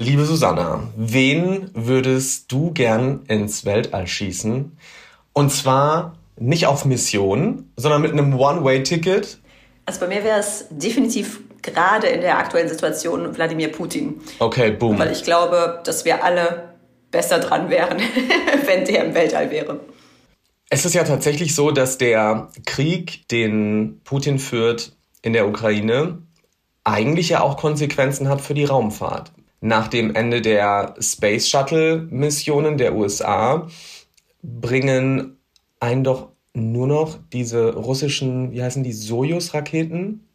Liebe Susanna, wen würdest du gern ins Weltall schießen? Und zwar nicht auf Mission, sondern mit einem One-Way-Ticket. Also bei mir wäre es definitiv gerade in der aktuellen Situation Wladimir Putin. Okay, boom. Weil ich glaube, dass wir alle besser dran wären, wenn der im Weltall wäre. Es ist ja tatsächlich so, dass der Krieg, den Putin führt in der Ukraine, eigentlich ja auch Konsequenzen hat für die Raumfahrt. Nach dem Ende der Space Shuttle Missionen der USA bringen einen doch nur noch diese russischen, wie heißen die, Sojus-Raketen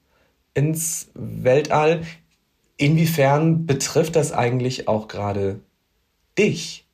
ins Weltall. Inwiefern betrifft das eigentlich auch gerade dich?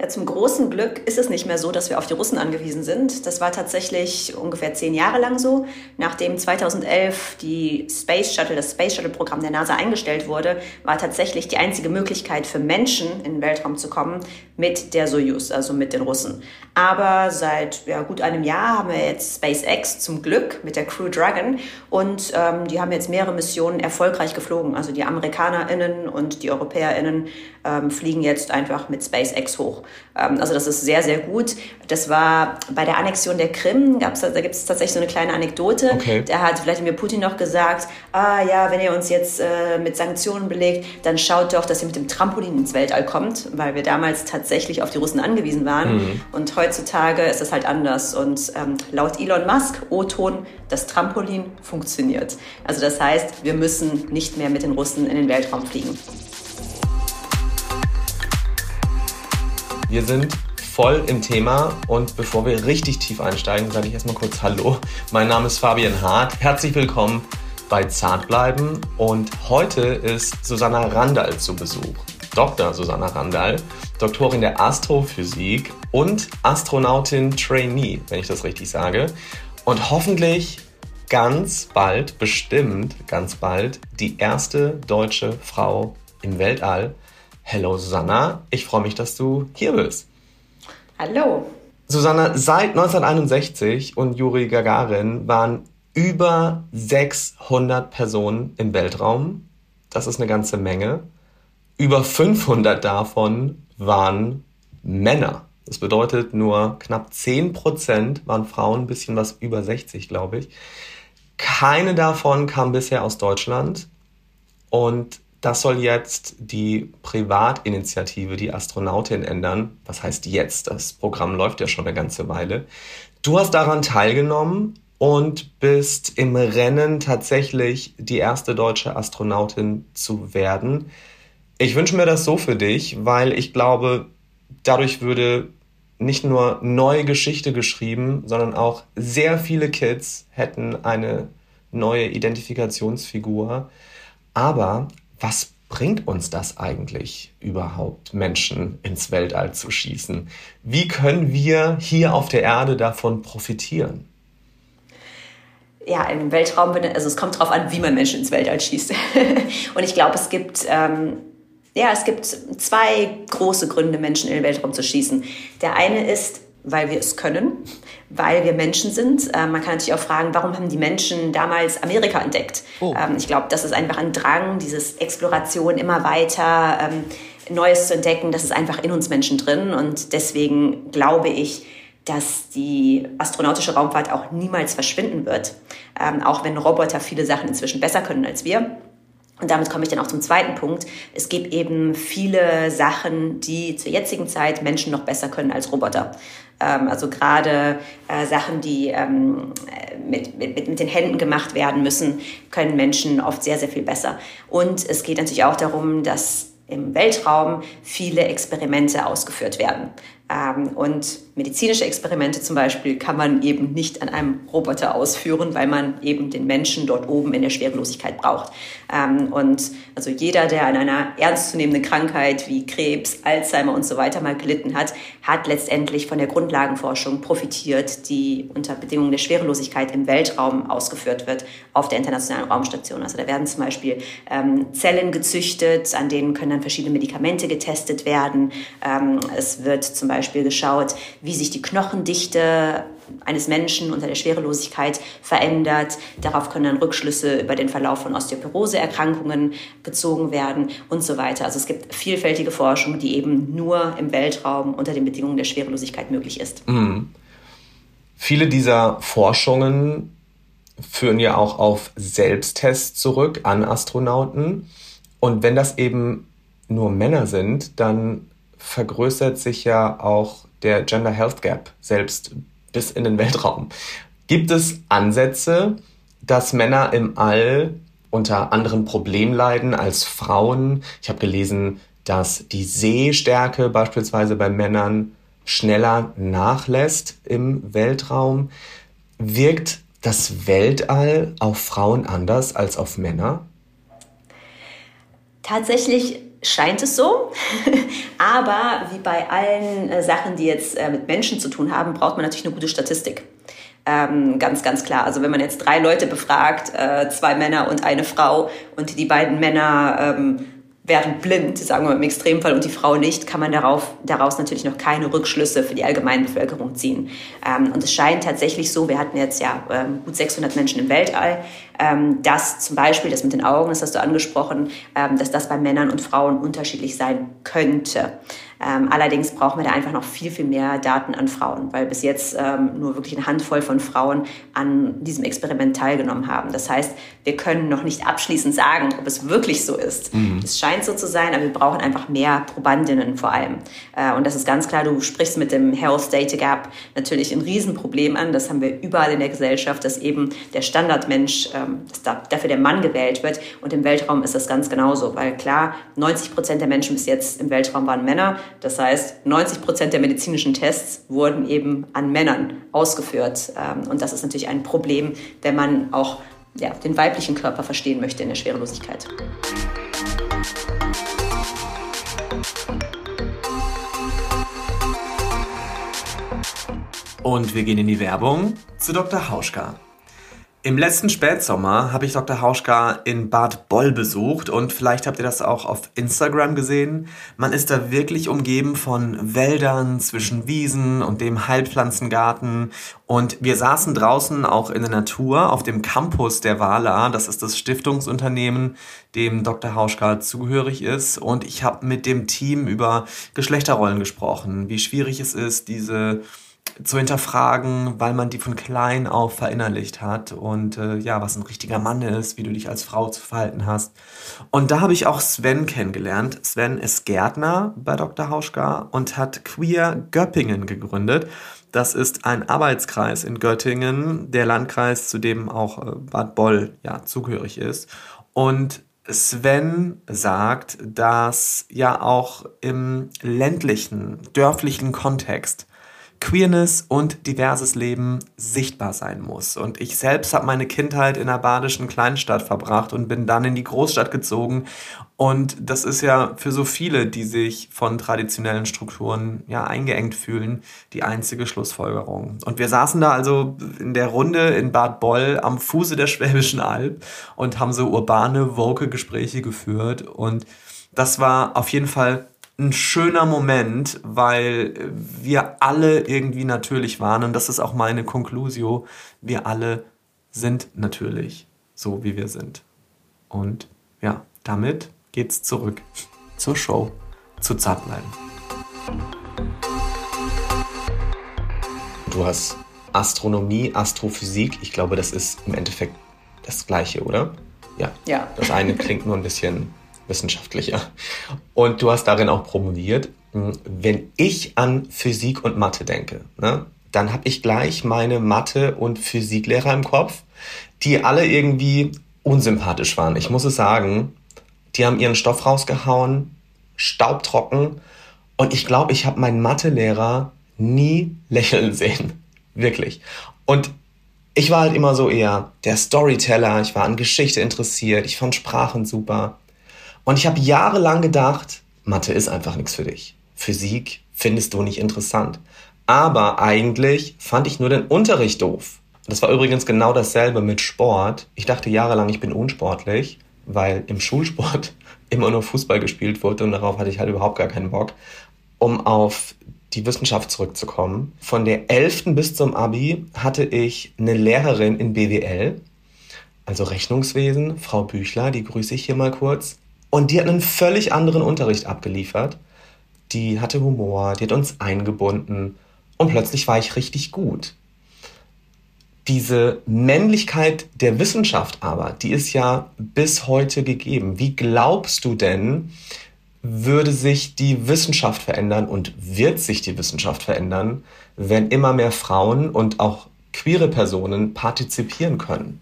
Ja, zum großen Glück ist es nicht mehr so, dass wir auf die Russen angewiesen sind. Das war tatsächlich ungefähr zehn Jahre lang so. Nachdem 2011 die Space Shuttle, das Space Shuttle Programm der NASA eingestellt wurde, war tatsächlich die einzige Möglichkeit für Menschen in den Weltraum zu kommen mit der Soyuz, also mit den Russen. Aber seit ja, gut einem Jahr haben wir jetzt SpaceX zum Glück mit der Crew Dragon und ähm, die haben jetzt mehrere Missionen erfolgreich geflogen. Also die AmerikanerInnen und die EuropäerInnen ähm, fliegen jetzt einfach mit SpaceX hoch. Ähm, also das ist sehr, sehr gut. Das war bei der Annexion der Krim, gab's, da gibt es tatsächlich so eine kleine Anekdote. Okay. Da hat Wladimir Putin noch gesagt, ah ja, wenn ihr uns jetzt äh, mit Sanktionen belegt, dann schaut doch, dass ihr mit dem Trampolin ins Weltall kommt, weil wir damals tatsächlich auf die Russen angewiesen waren. Mhm. Und heutzutage ist das halt anders. Und ähm, laut Elon Musk, O-Ton, das Trampolin funktioniert. Also das heißt, wir müssen nicht mehr mit den Russen in den Weltraum fliegen. Wir sind voll im Thema und bevor wir richtig tief einsteigen, sage ich erstmal kurz Hallo. Mein Name ist Fabian Hart. Herzlich willkommen bei Zartbleiben und heute ist Susanna Randall zu Besuch. Dr. Susanna Randall, Doktorin der Astrophysik und Astronautin Trainee, wenn ich das richtig sage. Und hoffentlich ganz bald, bestimmt ganz bald, die erste deutsche Frau im Weltall. Hello Susanna, ich freue mich, dass du hier bist. Hallo. Susanna, seit 1961 und Juri Gagarin waren über 600 Personen im Weltraum. Das ist eine ganze Menge. Über 500 davon waren Männer. Das bedeutet, nur knapp 10% waren Frauen, ein bisschen was über 60, glaube ich. Keine davon kam bisher aus Deutschland. Und das soll jetzt die Privatinitiative, die Astronautin ändern. Was heißt jetzt? Das Programm läuft ja schon eine ganze Weile. Du hast daran teilgenommen und bist im Rennen tatsächlich die erste deutsche Astronautin zu werden. Ich wünsche mir das so für dich, weil ich glaube, dadurch würde nicht nur neue Geschichte geschrieben, sondern auch sehr viele Kids hätten eine neue Identifikationsfigur. Aber was bringt uns das eigentlich überhaupt, Menschen ins Weltall zu schießen? Wie können wir hier auf der Erde davon profitieren? Ja, im Weltraum, also es kommt darauf an, wie man Menschen ins Weltall schießt. Und ich glaube, es gibt, ähm, ja, es gibt zwei große Gründe, Menschen in den Weltraum zu schießen. Der eine ist, weil wir es können, weil wir Menschen sind. Ähm, man kann natürlich auch fragen, warum haben die Menschen damals Amerika entdeckt? Oh. Ähm, ich glaube, das ist einfach ein Drang, dieses Exploration immer weiter, ähm, Neues zu entdecken. Das ist einfach in uns Menschen drin. Und deswegen glaube ich, dass die astronautische Raumfahrt auch niemals verschwinden wird. Ähm, auch wenn Roboter viele Sachen inzwischen besser können als wir. Und damit komme ich dann auch zum zweiten Punkt. Es gibt eben viele Sachen, die zur jetzigen Zeit Menschen noch besser können als Roboter. Ähm, also gerade äh, Sachen, die ähm, mit, mit, mit den Händen gemacht werden müssen, können Menschen oft sehr, sehr viel besser. Und es geht natürlich auch darum, dass im Weltraum viele Experimente ausgeführt werden. Ähm, und medizinische Experimente zum Beispiel kann man eben nicht an einem Roboter ausführen, weil man eben den Menschen dort oben in der Schwerelosigkeit braucht. Ähm, und also jeder, der an einer ernstzunehmenden Krankheit wie Krebs, Alzheimer und so weiter mal gelitten hat, hat letztendlich von der Grundlagenforschung profitiert, die unter Bedingungen der Schwerelosigkeit im Weltraum ausgeführt wird auf der Internationalen Raumstation. Also da werden zum Beispiel ähm, Zellen gezüchtet, an denen können dann verschiedene Medikamente getestet werden. es wird zum Beispiel geschaut, wie sich die Knochendichte eines Menschen unter der Schwerelosigkeit verändert. Darauf können dann Rückschlüsse über den Verlauf von Osteoporoseerkrankungen gezogen werden und so weiter. Also es gibt vielfältige Forschung, die eben nur im Weltraum unter den Bedingungen der Schwerelosigkeit möglich ist. Mhm. Viele dieser Forschungen führen ja auch auf Selbsttests zurück an Astronauten. Und wenn das eben nur Männer sind, dann vergrößert sich ja auch der Gender Health Gap selbst bis in den Weltraum. Gibt es Ansätze, dass Männer im All unter anderen Problemen leiden als Frauen? Ich habe gelesen, dass die Sehstärke beispielsweise bei Männern schneller nachlässt im Weltraum. Wirkt das Weltall auf Frauen anders als auf Männer? Tatsächlich scheint es so. Aber wie bei allen äh, Sachen, die jetzt äh, mit Menschen zu tun haben, braucht man natürlich eine gute Statistik. Ähm, ganz, ganz klar. Also wenn man jetzt drei Leute befragt, äh, zwei Männer und eine Frau, und die beiden Männer ähm, werden blind, sagen wir im Extremfall, und die Frau nicht, kann man darauf, daraus natürlich noch keine Rückschlüsse für die allgemeine Bevölkerung ziehen. Ähm, und es scheint tatsächlich so, wir hatten jetzt ja ähm, gut 600 Menschen im Weltall, dass zum Beispiel das mit den Augen, das hast du angesprochen, ähm, dass das bei Männern und Frauen unterschiedlich sein könnte. Ähm, allerdings brauchen wir da einfach noch viel, viel mehr Daten an Frauen, weil bis jetzt ähm, nur wirklich eine Handvoll von Frauen an diesem Experiment teilgenommen haben. Das heißt, wir können noch nicht abschließend sagen, ob es wirklich so ist. Mhm. Es scheint so zu sein, aber wir brauchen einfach mehr Probandinnen vor allem. Äh, und das ist ganz klar, du sprichst mit dem Health Data Gap natürlich ein Riesenproblem an. Das haben wir überall in der Gesellschaft, dass eben der Standardmensch, ähm, dass dafür der Mann gewählt wird. Und im Weltraum ist das ganz genauso, weil klar, 90 Prozent der Menschen bis jetzt im Weltraum waren Männer. Das heißt, 90 Prozent der medizinischen Tests wurden eben an Männern ausgeführt. Ähm, und das ist natürlich ein Problem, wenn man auch ja, den weiblichen Körper verstehen möchte in der Schwerelosigkeit. Und wir gehen in die Werbung zu Dr. Hauschka. Im letzten Spätsommer habe ich Dr. Hauschka in Bad Boll besucht und vielleicht habt ihr das auch auf Instagram gesehen. Man ist da wirklich umgeben von Wäldern zwischen Wiesen und dem Heilpflanzengarten und wir saßen draußen auch in der Natur auf dem Campus der Wala. Das ist das Stiftungsunternehmen, dem Dr. Hauschka zugehörig ist und ich habe mit dem Team über Geschlechterrollen gesprochen, wie schwierig es ist, diese zu hinterfragen, weil man die von klein auf verinnerlicht hat und äh, ja, was ein richtiger Mann ist, wie du dich als Frau zu verhalten hast. Und da habe ich auch Sven kennengelernt. Sven ist Gärtner bei Dr. Hauschka und hat Queer Göppingen gegründet. Das ist ein Arbeitskreis in Göttingen, der Landkreis, zu dem auch äh, Bad Boll ja zugehörig ist. Und Sven sagt, dass ja auch im ländlichen, dörflichen Kontext Queerness und diverses Leben sichtbar sein muss. Und ich selbst habe meine Kindheit in einer badischen Kleinstadt verbracht und bin dann in die Großstadt gezogen. Und das ist ja für so viele, die sich von traditionellen Strukturen ja eingeengt fühlen, die einzige Schlussfolgerung. Und wir saßen da also in der Runde in Bad Boll am Fuße der Schwäbischen Alb und haben so urbane, woke Gespräche geführt. Und das war auf jeden Fall ein schöner Moment, weil wir alle irgendwie natürlich waren und das ist auch meine Conclusio. Wir alle sind natürlich so, wie wir sind. Und ja, damit geht's zurück zur Show, zu Zartbleiben. Du hast Astronomie, Astrophysik. Ich glaube, das ist im Endeffekt das Gleiche, oder? Ja. Ja. Das eine klingt nur ein bisschen wissenschaftlicher. Und du hast darin auch promoviert. Wenn ich an Physik und Mathe denke, ne, dann habe ich gleich meine Mathe- und Physiklehrer im Kopf, die alle irgendwie unsympathisch waren. Ich muss es sagen, die haben ihren Stoff rausgehauen, staubtrocken. Und ich glaube, ich habe meinen Mathelehrer nie lächeln sehen. Wirklich. Und ich war halt immer so eher der Storyteller, ich war an Geschichte interessiert, ich fand Sprachen super. Und ich habe jahrelang gedacht, Mathe ist einfach nichts für dich. Physik findest du nicht interessant. Aber eigentlich fand ich nur den Unterricht doof. Das war übrigens genau dasselbe mit Sport. Ich dachte jahrelang, ich bin unsportlich, weil im Schulsport immer nur Fußball gespielt wurde und darauf hatte ich halt überhaupt gar keinen Bock. Um auf die Wissenschaft zurückzukommen. Von der 11. bis zum Abi hatte ich eine Lehrerin in BWL, also Rechnungswesen, Frau Büchler, die grüße ich hier mal kurz. Und die hat einen völlig anderen Unterricht abgeliefert. Die hatte Humor, die hat uns eingebunden und plötzlich war ich richtig gut. Diese Männlichkeit der Wissenschaft aber, die ist ja bis heute gegeben. Wie glaubst du denn, würde sich die Wissenschaft verändern und wird sich die Wissenschaft verändern, wenn immer mehr Frauen und auch queere Personen partizipieren können?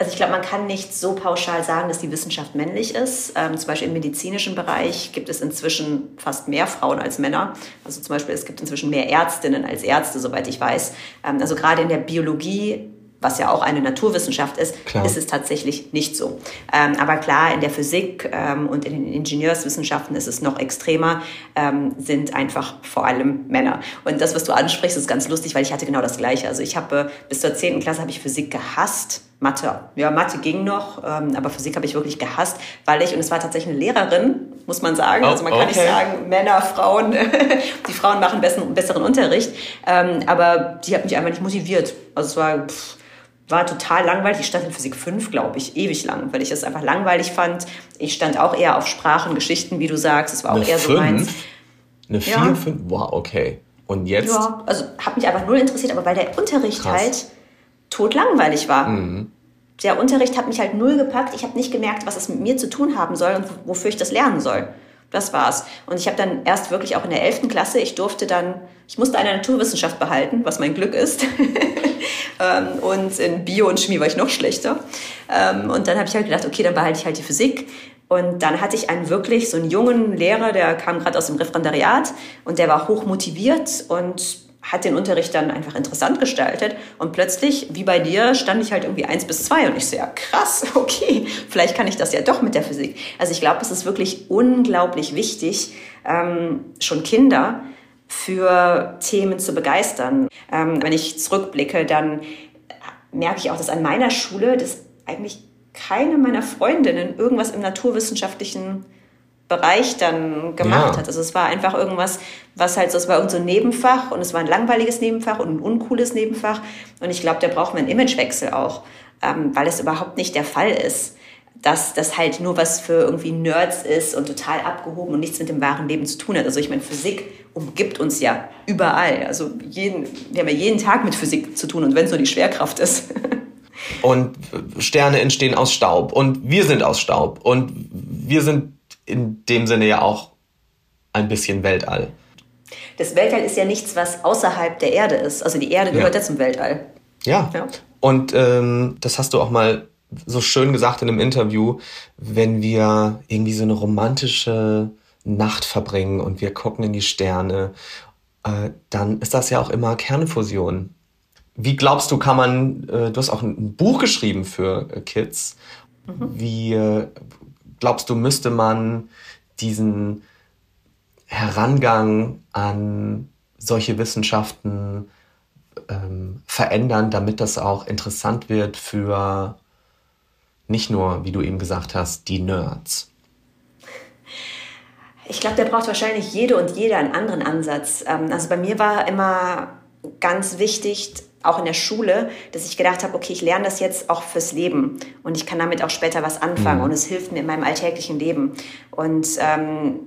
Also ich glaube, man kann nicht so pauschal sagen, dass die Wissenschaft männlich ist. Ähm, zum Beispiel im medizinischen Bereich gibt es inzwischen fast mehr Frauen als Männer. Also zum Beispiel es gibt inzwischen mehr Ärztinnen als Ärzte, soweit ich weiß. Ähm, also gerade in der Biologie was ja auch eine Naturwissenschaft ist, klar. ist es tatsächlich nicht so. Ähm, aber klar, in der Physik ähm, und in den Ingenieurswissenschaften ist es noch extremer, ähm, sind einfach vor allem Männer. Und das, was du ansprichst, ist ganz lustig, weil ich hatte genau das Gleiche. Also ich habe äh, bis zur 10. Klasse habe ich Physik gehasst. Mathe, ja, Mathe ging noch, ähm, aber Physik habe ich wirklich gehasst, weil ich, und es war tatsächlich eine Lehrerin, muss man sagen, oh, also man kann okay. nicht sagen, Männer, Frauen, die Frauen machen besseren, besseren Unterricht, ähm, aber die hat mich einfach nicht motiviert. Also es war, pff, war total langweilig. Ich stand in Physik 5, glaube ich, ewig lang, weil ich es einfach langweilig fand. Ich stand auch eher auf Sprachen, Geschichten, wie du sagst. Es war auch Eine eher fünf? so meins. Eine 4, ja. 5? Wow, okay. Und jetzt? Ja, also hat mich einfach null interessiert, aber weil der Unterricht Krass. halt totlangweilig war. Mhm. Der Unterricht hat mich halt null gepackt. Ich habe nicht gemerkt, was es mit mir zu tun haben soll und wofür ich das lernen soll. Das war's. Und ich habe dann erst wirklich auch in der 11. Klasse, ich durfte dann, ich musste eine Naturwissenschaft behalten, was mein Glück ist. Ähm, und in Bio und Chemie war ich noch schlechter. Ähm, und dann habe ich halt gedacht, okay, dann behalte ich halt die Physik. Und dann hatte ich einen wirklich so einen jungen Lehrer, der kam gerade aus dem Referendariat und der war hoch motiviert und hat den Unterricht dann einfach interessant gestaltet. Und plötzlich, wie bei dir, stand ich halt irgendwie eins bis zwei und ich so, ja krass, okay, vielleicht kann ich das ja doch mit der Physik. Also ich glaube, es ist wirklich unglaublich wichtig, ähm, schon Kinder für Themen zu begeistern. Ähm, wenn ich zurückblicke, dann merke ich auch, dass an meiner Schule, dass eigentlich keine meiner Freundinnen irgendwas im naturwissenschaftlichen Bereich dann gemacht ja. hat. Also es war einfach irgendwas, was halt so, es war irgend so ein Nebenfach und es war ein langweiliges Nebenfach und ein uncooles Nebenfach. Und ich glaube, da braucht man einen Imagewechsel auch, ähm, weil es überhaupt nicht der Fall ist dass das halt nur was für irgendwie Nerds ist und total abgehoben und nichts mit dem wahren Leben zu tun hat. Also ich meine, Physik umgibt uns ja überall. Also jeden, wir haben ja jeden Tag mit Physik zu tun und wenn es nur die Schwerkraft ist. und Sterne entstehen aus Staub und wir sind aus Staub und wir sind in dem Sinne ja auch ein bisschen Weltall. Das Weltall ist ja nichts, was außerhalb der Erde ist. Also die Erde gehört ja, ja zum Weltall. Ja. ja. Und ähm, das hast du auch mal so schön gesagt in einem Interview, wenn wir irgendwie so eine romantische Nacht verbringen und wir gucken in die Sterne, äh, dann ist das ja auch immer Kernfusion. Wie glaubst du, kann man, äh, du hast auch ein Buch geschrieben für äh, Kids, mhm. wie äh, glaubst du, müsste man diesen Herangang an solche Wissenschaften ähm, verändern, damit das auch interessant wird für nicht nur, wie du eben gesagt hast, die Nerds. Ich glaube, der braucht wahrscheinlich jede und jeder einen anderen Ansatz. Ähm, also bei mir war immer ganz wichtig, auch in der Schule, dass ich gedacht habe, okay, ich lerne das jetzt auch fürs Leben und ich kann damit auch später was anfangen mhm. und es hilft mir in meinem alltäglichen Leben. Und ähm,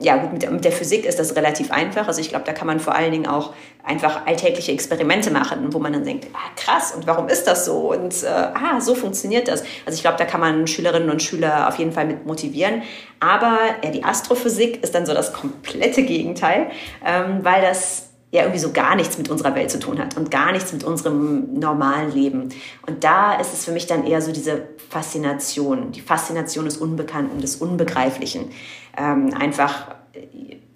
ja, gut, mit, mit, der Physik ist das relativ einfach. Also ich glaube, da kann man vor allen Dingen auch einfach alltägliche Experimente machen, wo man dann denkt, ah, krass, und warum ist das so? Und äh, ah, so funktioniert das. Also ich glaube, da kann man Schülerinnen und Schüler auf jeden Fall mit motivieren. Aber ja, die Astrophysik ist dann so das komplette Gegenteil, ähm, weil das ja irgendwie so gar nichts mit unserer Welt zu tun hat und gar nichts mit unserem normalen Leben. Und da ist es für mich dann eher so diese Faszination, die Faszination des Unbekannten, des Unbegreiflichen. Ähm, einfach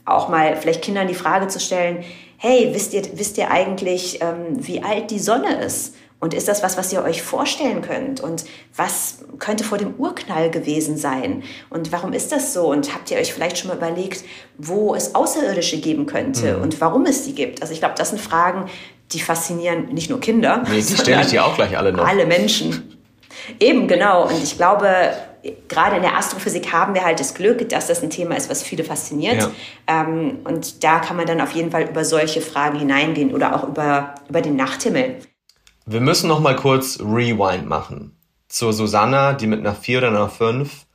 auch mal vielleicht Kindern die Frage zu stellen, hey, wisst ihr, wisst ihr eigentlich, ähm, wie alt die Sonne ist? Und ist das was, was ihr euch vorstellen könnt? Und was könnte vor dem Urknall gewesen sein? Und warum ist das so? Und habt ihr euch vielleicht schon mal überlegt, wo es Außerirdische geben könnte mhm. und warum es die gibt? Also ich glaube, das sind Fragen, die faszinieren nicht nur Kinder. Nee, die stelle ich dir auch gleich alle noch. Alle Menschen. Eben, genau. Und ich glaube, gerade in der Astrophysik haben wir halt das Glück, dass das ein Thema ist, was viele fasziniert. Ja. Ähm, und da kann man dann auf jeden Fall über solche Fragen hineingehen oder auch über, über den Nachthimmel. Wir müssen noch mal kurz Rewind machen. Zur Susanna, die mit einer 4 oder einer 5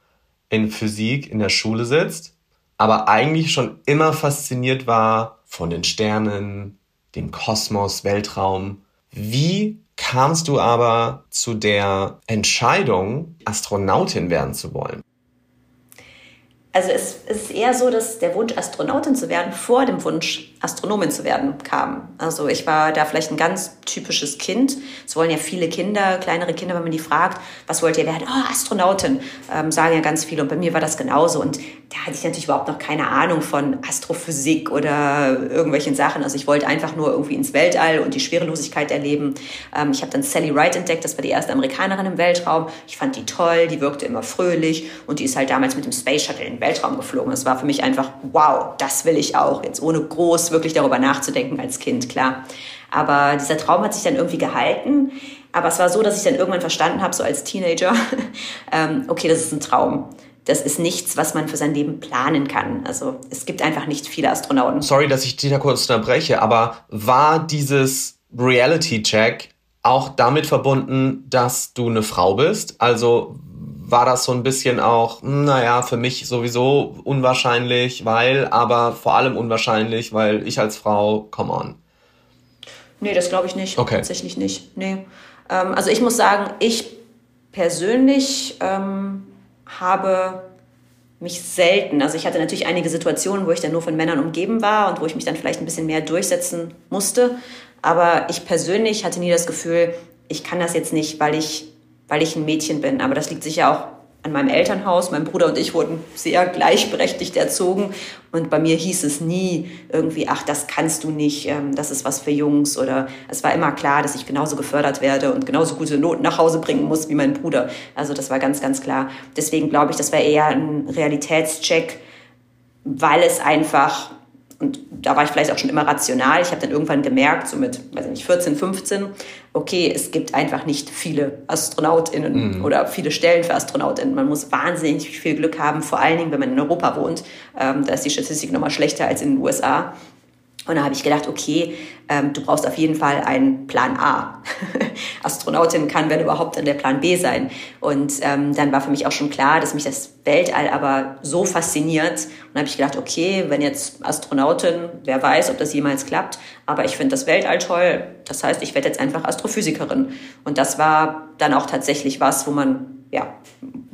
in Physik in der Schule sitzt, aber eigentlich schon immer fasziniert war von den Sternen, dem Kosmos, Weltraum. Wie kamst du aber zu der Entscheidung, Astronautin werden zu wollen? Also es, ist eher so, dass der Wunsch, Astronautin zu werden, vor dem Wunsch, Astronomin zu werden, kam. Also ich war da vielleicht ein ganz typisches Kind. Es wollen ja viele Kinder, kleinere Kinder, wenn man die fragt, was wollt ihr werden? Oh, Astronautin, ähm, sagen ja ganz viele. Und bei mir war das genauso. Und da hatte ich natürlich überhaupt noch keine Ahnung von Astrophysik oder irgendwelchen Sachen. Also ich wollte einfach nur irgendwie ins Weltall und die Schwerelosigkeit erleben. Ähm, ich habe dann Sally Wright entdeckt, das war die erste Amerikanerin im Weltraum. Ich fand die toll, die wirkte immer fröhlich und die ist halt damals mit dem Space Shuttle in den Weltraum geflogen. Das war für mich einfach, wow, das will ich auch. Jetzt ohne groß wirklich darüber nachzudenken als Kind, klar. Aber dieser Traum hat sich dann irgendwie gehalten. Aber es war so, dass ich dann irgendwann verstanden habe, so als Teenager, ähm, okay, das ist ein Traum das ist nichts, was man für sein Leben planen kann. Also es gibt einfach nicht viele Astronauten. Sorry, dass ich dich da kurz unterbreche, aber war dieses Reality-Check auch damit verbunden, dass du eine Frau bist? Also war das so ein bisschen auch, hm, naja, für mich sowieso unwahrscheinlich, weil, aber vor allem unwahrscheinlich, weil ich als Frau, come on. Nee, das glaube ich nicht. Okay. Tatsächlich nicht. Nee. Ähm, also ich muss sagen, ich persönlich ähm, habe mich selten, also ich hatte natürlich einige Situationen, wo ich dann nur von Männern umgeben war und wo ich mich dann vielleicht ein bisschen mehr durchsetzen musste. Aber ich persönlich hatte nie das Gefühl, ich kann das jetzt nicht, weil ich, weil ich ein Mädchen bin. Aber das liegt sicher auch an meinem Elternhaus. Mein Bruder und ich wurden sehr gleichberechtigt erzogen. Und bei mir hieß es nie irgendwie, ach, das kannst du nicht, ähm, das ist was für Jungs. Oder es war immer klar, dass ich genauso gefördert werde und genauso gute Noten nach Hause bringen muss wie mein Bruder. Also das war ganz, ganz klar. Deswegen glaube ich, das war eher ein Realitätscheck, weil es einfach und da war ich vielleicht auch schon immer rational. Ich habe dann irgendwann gemerkt, so mit, weiß ich nicht, 14, 15, okay, es gibt einfach nicht viele AstronautInnen mhm. oder viele Stellen für AstronautInnen. Man muss wahnsinnig viel Glück haben, vor allen Dingen, wenn man in Europa wohnt. Ähm, da ist die Statistik nochmal schlechter als in den USA. Und da habe ich gedacht, okay, ähm, du brauchst auf jeden Fall einen Plan A. Astronautin kann, wenn überhaupt, dann der Plan B sein. Und ähm, dann war für mich auch schon klar, dass mich das Weltall aber so fasziniert. Und dann habe ich gedacht, okay, wenn jetzt Astronautin, wer weiß, ob das jemals klappt, aber ich finde das Weltall toll. Das heißt, ich werde jetzt einfach Astrophysikerin. Und das war dann auch tatsächlich was, wo man, ja,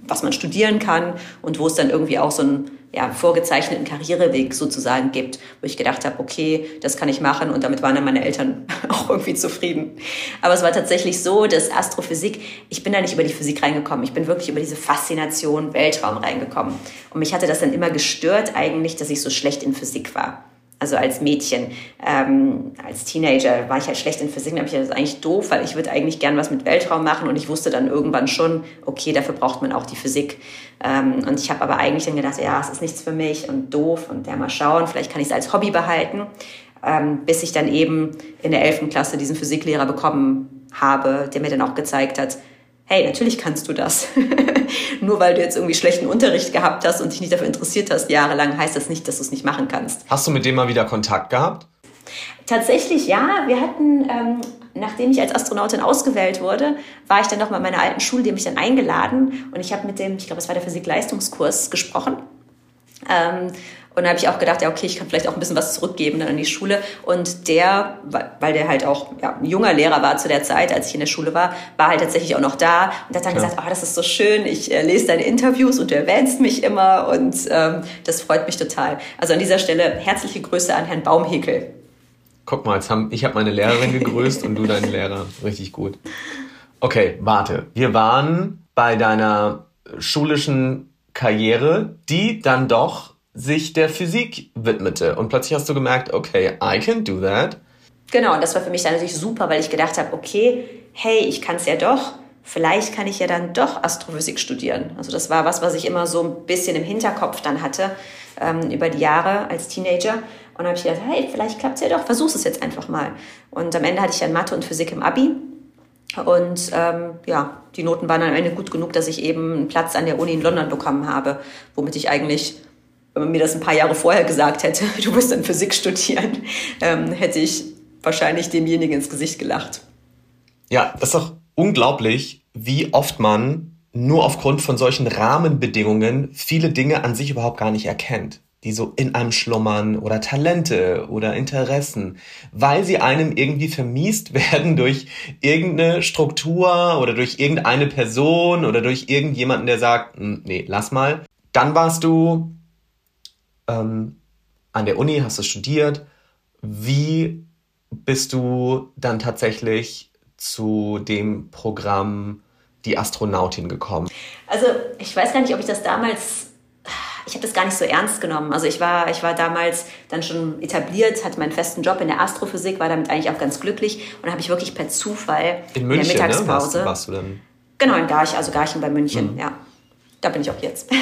was man studieren kann und wo es dann irgendwie auch so ein ja, vorgezeichneten Karriereweg sozusagen gibt, wo ich gedacht habe, okay, das kann ich machen und damit waren dann meine Eltern auch irgendwie zufrieden. Aber es war tatsächlich so, dass Astrophysik, ich bin da nicht über die Physik reingekommen, ich bin wirklich über diese Faszination Weltraum reingekommen. Und mich hatte das dann immer gestört eigentlich, dass ich so schlecht in Physik war also als Mädchen, ähm, als Teenager war ich halt schlecht in Physik, da habe ich das eigentlich doof, weil ich würde eigentlich gern was mit Weltraum machen und ich wusste dann irgendwann schon, okay, dafür braucht man auch die Physik. Ähm, und ich habe aber eigentlich dann gedacht, ja, es ist nichts für mich und doof und ja, mal schauen, vielleicht kann ich es als Hobby behalten, ähm, bis ich dann eben in der 11. Klasse diesen Physiklehrer bekommen habe, der mir dann auch gezeigt hat, hey, natürlich kannst du das. Nur weil du jetzt irgendwie schlechten Unterricht gehabt hast und dich nicht dafür interessiert hast, jahrelang, heißt das nicht, dass du es nicht machen kannst. Hast du mit dem mal wieder Kontakt gehabt? Tatsächlich ja. Wir hatten, ähm, nachdem ich als Astronautin ausgewählt wurde, war ich dann noch mal in meiner alten Schule, die haben mich dann eingeladen und ich habe mit dem, ich glaube, es war der Physik-Leistungskurs, gesprochen. Ähm, und da habe ich auch gedacht, ja, okay, ich kann vielleicht auch ein bisschen was zurückgeben dann an die Schule. Und der, weil der halt auch ja, ein junger Lehrer war zu der Zeit, als ich in der Schule war, war halt tatsächlich auch noch da und hat dann ja. gesagt, oh, das ist so schön, ich äh, lese deine Interviews und du erwähnst mich immer und ähm, das freut mich total. Also an dieser Stelle herzliche Grüße an Herrn Baumhekel. Guck mal, haben, ich habe meine Lehrerin gegrüßt und du deinen Lehrer. Richtig gut. Okay, warte. Wir waren bei deiner schulischen Karriere, die dann doch sich der Physik widmete. Und plötzlich hast du gemerkt, okay, I can do that. Genau, und das war für mich dann natürlich super, weil ich gedacht habe, okay, hey, ich kann es ja doch. Vielleicht kann ich ja dann doch Astrophysik studieren. Also das war was, was ich immer so ein bisschen im Hinterkopf dann hatte ähm, über die Jahre als Teenager. Und dann habe ich gedacht, hey, vielleicht klappt es ja doch, versuch es jetzt einfach mal. Und am Ende hatte ich dann Mathe und Physik im Abi Und ähm, ja, die Noten waren am Ende gut genug, dass ich eben einen Platz an der Uni in London bekommen habe, womit ich eigentlich, wenn man mir das ein paar Jahre vorher gesagt hätte, du wirst dann Physik studieren, ähm, hätte ich wahrscheinlich demjenigen ins Gesicht gelacht. Ja, das ist doch unglaublich, wie oft man nur aufgrund von solchen Rahmenbedingungen viele Dinge an sich überhaupt gar nicht erkennt die so in einem schlummern oder Talente oder Interessen, weil sie einem irgendwie vermiest werden durch irgendeine Struktur oder durch irgendeine Person oder durch irgendjemanden, der sagt, hm, nee, lass mal. Dann warst du ähm, an der Uni, hast du studiert. Wie bist du dann tatsächlich zu dem Programm Die Astronautin gekommen? Also ich weiß gar nicht, ob ich das damals ich habe das gar nicht so ernst genommen. Also ich war, ich war damals dann schon etabliert, hatte meinen festen Job in der Astrophysik, war damit eigentlich auch ganz glücklich und habe ich wirklich per Zufall in, München, in der Mittagspause. Ne? Warst, warst du denn? Genau, in Garch, also Garching bei München, mhm. ja da bin ich auch jetzt.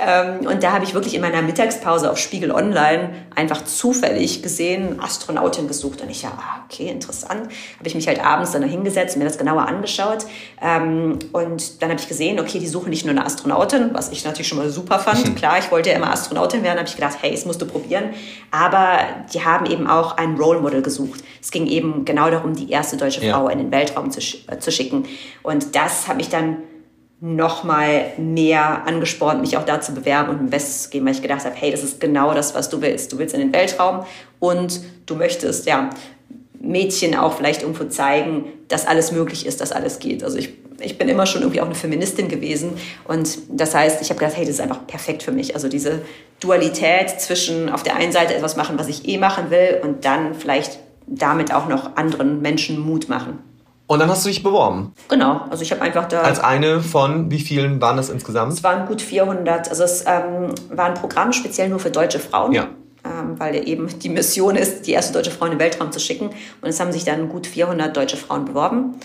Ähm, und da habe ich wirklich in meiner Mittagspause auf Spiegel Online einfach zufällig gesehen, Astronautin gesucht. Und ich ja, ah, okay, interessant. Habe ich mich halt abends dann hingesetzt und mir das genauer angeschaut. Ähm, und dann habe ich gesehen, okay, die suchen nicht nur eine Astronautin, was ich natürlich schon mal super fand. Klar, ich wollte ja immer Astronautin werden, habe ich gedacht, hey, das musst du probieren. Aber die haben eben auch ein Role Model gesucht. Es ging eben genau darum, die erste deutsche Frau ja. in den Weltraum zu, äh, zu schicken. Und das hat mich dann noch mal mehr angespornt, mich auch da zu bewerben und ein Bestes zu geben, weil ich gedacht habe, hey, das ist genau das, was du willst. Du willst in den Weltraum und du möchtest, ja, Mädchen auch vielleicht irgendwo zeigen, dass alles möglich ist, dass alles geht. Also ich, ich bin immer schon irgendwie auch eine Feministin gewesen und das heißt, ich habe gedacht, hey, das ist einfach perfekt für mich. Also diese Dualität zwischen auf der einen Seite etwas machen, was ich eh machen will und dann vielleicht damit auch noch anderen Menschen Mut machen. Und dann hast du dich beworben. Genau, also ich habe einfach da. Als eine von wie vielen waren das insgesamt? Es waren gut 400. Also es ähm, war ein Programm speziell nur für deutsche Frauen. Ja. Ähm, weil eben die Mission ist, die erste deutsche Frau in den Weltraum zu schicken. Und es haben sich dann gut 400 deutsche Frauen beworben.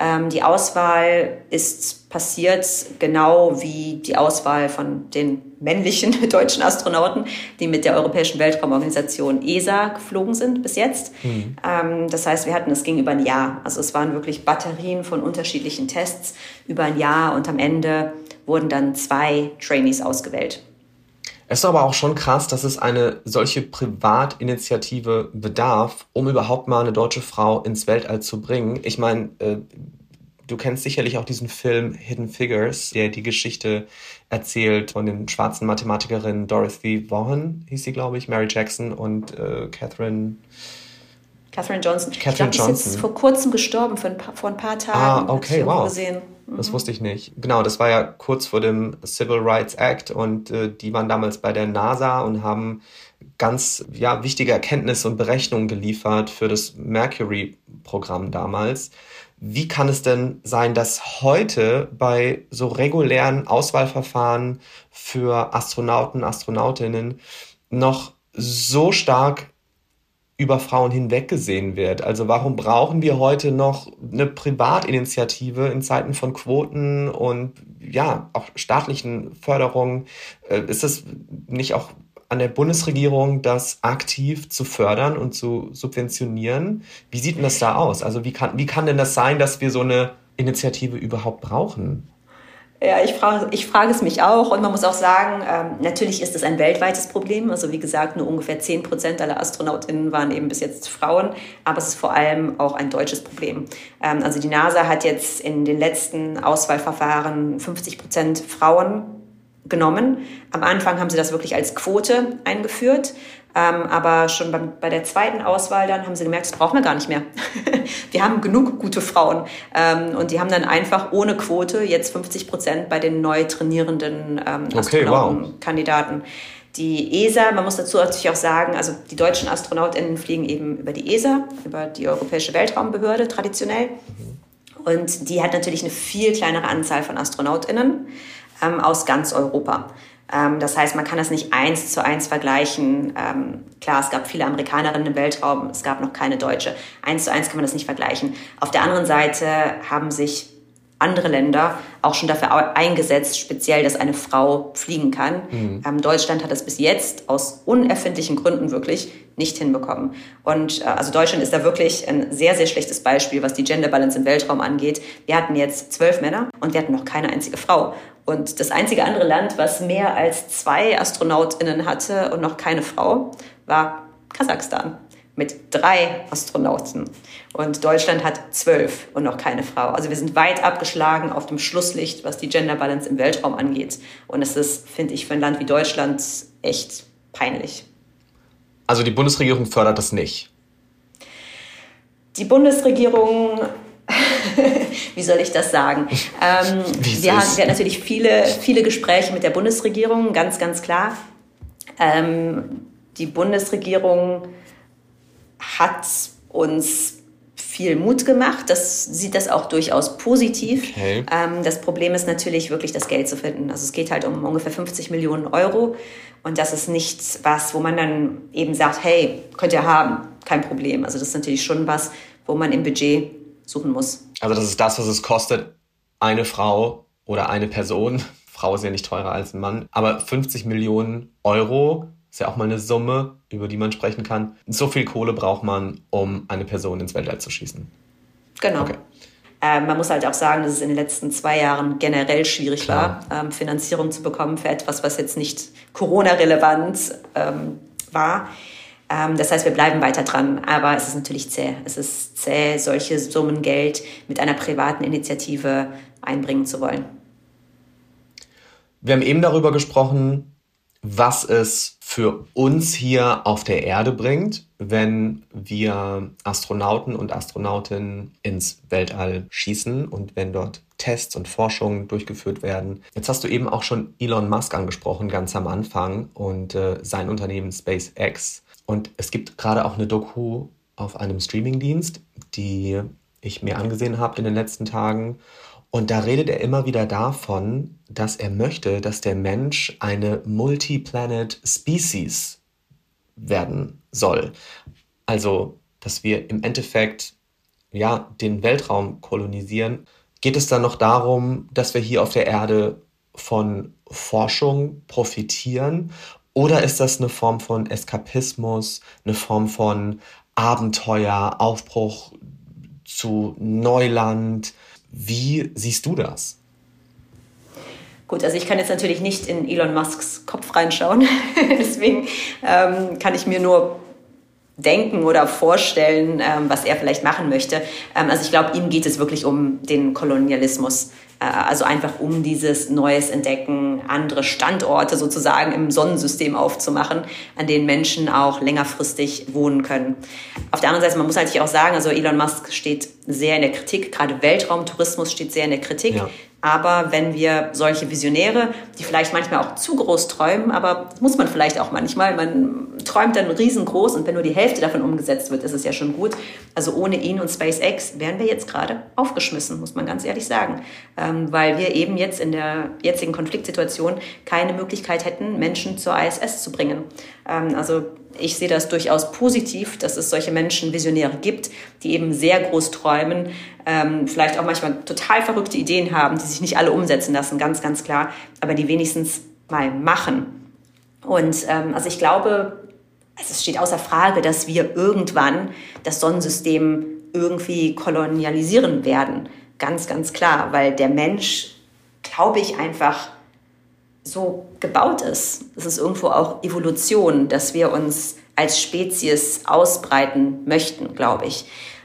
Ähm, die Auswahl ist passiert genau wie die Auswahl von den männlichen deutschen Astronauten, die mit der Europäischen Weltraumorganisation ESA geflogen sind bis jetzt. Mhm. Ähm, das heißt, wir hatten, es ging über ein Jahr. Also es waren wirklich Batterien von unterschiedlichen Tests über ein Jahr und am Ende wurden dann zwei Trainees ausgewählt. Es ist aber auch schon krass, dass es eine solche Privatinitiative bedarf, um überhaupt mal eine deutsche Frau ins Weltall zu bringen. Ich meine, äh, du kennst sicherlich auch diesen Film Hidden Figures, der die Geschichte erzählt von den schwarzen Mathematikerinnen Dorothy Vaughan, hieß sie, glaube ich, Mary Jackson und äh, Catherine. Catherine Johnson. Catherine ich glaube, die ist jetzt vor kurzem gestorben, vor ein paar, vor ein paar Tagen. Ah, okay, wow. Gesehen. Das mhm. wusste ich nicht. Genau, das war ja kurz vor dem Civil Rights Act und äh, die waren damals bei der NASA und haben ganz ja, wichtige Erkenntnisse und Berechnungen geliefert für das Mercury-Programm damals. Wie kann es denn sein, dass heute bei so regulären Auswahlverfahren für Astronauten, Astronautinnen noch so stark über Frauen hinweggesehen wird. Also warum brauchen wir heute noch eine Privatinitiative in Zeiten von Quoten und ja, auch staatlichen Förderungen? Äh, ist es nicht auch an der Bundesregierung, das aktiv zu fördern und zu subventionieren? Wie sieht denn das da aus? Also wie kann, wie kann denn das sein, dass wir so eine Initiative überhaupt brauchen? Ja, ich frage, ich frage es mich auch. Und man muss auch sagen, ähm, natürlich ist es ein weltweites Problem. Also wie gesagt, nur ungefähr 10 Prozent aller Astronautinnen waren eben bis jetzt Frauen. Aber es ist vor allem auch ein deutsches Problem. Ähm, also die NASA hat jetzt in den letzten Auswahlverfahren 50 Prozent Frauen genommen. Am Anfang haben sie das wirklich als Quote eingeführt. Ähm, aber schon beim, bei der zweiten Auswahl dann haben sie gemerkt, das brauchen wir gar nicht mehr. wir haben genug gute Frauen. Ähm, und die haben dann einfach ohne Quote jetzt 50 Prozent bei den neu trainierenden ähm, Astronautenkandidaten. Okay, wow. Die ESA, man muss dazu natürlich auch sagen, also die deutschen AstronautInnen fliegen eben über die ESA, über die Europäische Weltraumbehörde traditionell. Mhm. Und die hat natürlich eine viel kleinere Anzahl von AstronautInnen ähm, aus ganz Europa. Ähm, das heißt, man kann das nicht eins zu eins vergleichen. Ähm, klar, es gab viele Amerikanerinnen im Weltraum, es gab noch keine Deutsche. Eins zu eins kann man das nicht vergleichen. Auf der anderen Seite haben sich andere Länder auch schon dafür eingesetzt, speziell, dass eine Frau fliegen kann. Mhm. Ähm, Deutschland hat das bis jetzt aus unerfindlichen Gründen wirklich nicht hinbekommen. Und äh, also Deutschland ist da wirklich ein sehr, sehr schlechtes Beispiel, was die Gender Balance im Weltraum angeht. Wir hatten jetzt zwölf Männer und wir hatten noch keine einzige Frau. Und das einzige andere Land, was mehr als zwei AstronautInnen hatte und noch keine Frau, war Kasachstan mit drei Astronauten. Und Deutschland hat zwölf und noch keine Frau. Also wir sind weit abgeschlagen auf dem Schlusslicht, was die Gender Balance im Weltraum angeht. Und es ist, finde ich, für ein Land wie Deutschland echt peinlich. Also die Bundesregierung fördert das nicht. Die Bundesregierung, wie soll ich das sagen? Ähm, wir, haben, wir hatten natürlich viele, viele Gespräche mit der Bundesregierung, ganz, ganz klar. Ähm, die Bundesregierung hat uns viel Mut gemacht. Das sieht das auch durchaus positiv. Okay. Ähm, das Problem ist natürlich wirklich das Geld zu finden. Also es geht halt um ungefähr 50 Millionen Euro und das ist nichts was, wo man dann eben sagt, hey, könnt ihr haben, kein Problem. Also das ist natürlich schon was, wo man im Budget suchen muss. Also das ist das, was es kostet, eine Frau oder eine Person. Frau ist ja nicht teurer als ein Mann, aber 50 Millionen Euro ist ja auch mal eine Summe, über die man sprechen kann. So viel Kohle braucht man, um eine Person ins Weltall zu schießen. Genau. Okay. Ähm, man muss halt auch sagen, dass es in den letzten zwei Jahren generell schwierig Klar. war, ähm, Finanzierung zu bekommen für etwas, was jetzt nicht Corona-relevant ähm, war. Ähm, das heißt, wir bleiben weiter dran, aber es ist natürlich zäh. Es ist zäh, solche Summen Geld mit einer privaten Initiative einbringen zu wollen. Wir haben eben darüber gesprochen, was es für uns hier auf der Erde bringt, wenn wir Astronauten und Astronautinnen ins Weltall schießen und wenn dort Tests und Forschungen durchgeführt werden. Jetzt hast du eben auch schon Elon Musk angesprochen, ganz am Anfang und äh, sein Unternehmen SpaceX. Und es gibt gerade auch eine Doku auf einem Streamingdienst, die ich mir angesehen habe in den letzten Tagen. Und da redet er immer wieder davon, dass er möchte, dass der Mensch eine Multiplanet Species werden soll. Also, dass wir im Endeffekt ja den Weltraum kolonisieren. Geht es dann noch darum, dass wir hier auf der Erde von Forschung profitieren? Oder ist das eine Form von Eskapismus, eine Form von Abenteuer, Aufbruch zu Neuland? Wie siehst du das? Gut, also ich kann jetzt natürlich nicht in Elon Musks Kopf reinschauen. Deswegen ähm, kann ich mir nur denken oder vorstellen, ähm, was er vielleicht machen möchte. Ähm, also ich glaube, ihm geht es wirklich um den Kolonialismus. Äh, also einfach um dieses Neues Entdecken, andere Standorte sozusagen im Sonnensystem aufzumachen, an denen Menschen auch längerfristig wohnen können. Auf der anderen Seite, man muss halt auch sagen, also Elon Musk steht sehr in der Kritik, gerade Weltraumtourismus steht sehr in der Kritik. Ja. Aber wenn wir solche Visionäre, die vielleicht manchmal auch zu groß träumen, aber muss man vielleicht auch manchmal, man träumt dann riesengroß und wenn nur die Hälfte davon umgesetzt wird, ist es ja schon gut. Also ohne ihn und SpaceX wären wir jetzt gerade aufgeschmissen, muss man ganz ehrlich sagen, ähm, weil wir eben jetzt in der jetzigen Konfliktsituation keine Möglichkeit hätten, Menschen zur ISS zu bringen. Ähm, also ich sehe das durchaus positiv, dass es solche Menschen, Visionäre gibt, die eben sehr groß träumen, ähm, vielleicht auch manchmal total verrückte Ideen haben, die sich nicht alle umsetzen lassen, ganz, ganz klar, aber die wenigstens mal machen. Und ähm, also ich glaube, es steht außer Frage, dass wir irgendwann das Sonnensystem irgendwie kolonialisieren werden. Ganz, ganz klar, weil der Mensch, glaube ich, einfach so gebaut ist. Es ist irgendwo auch Evolution, dass wir uns als Spezies ausbreiten möchten, glaube ich.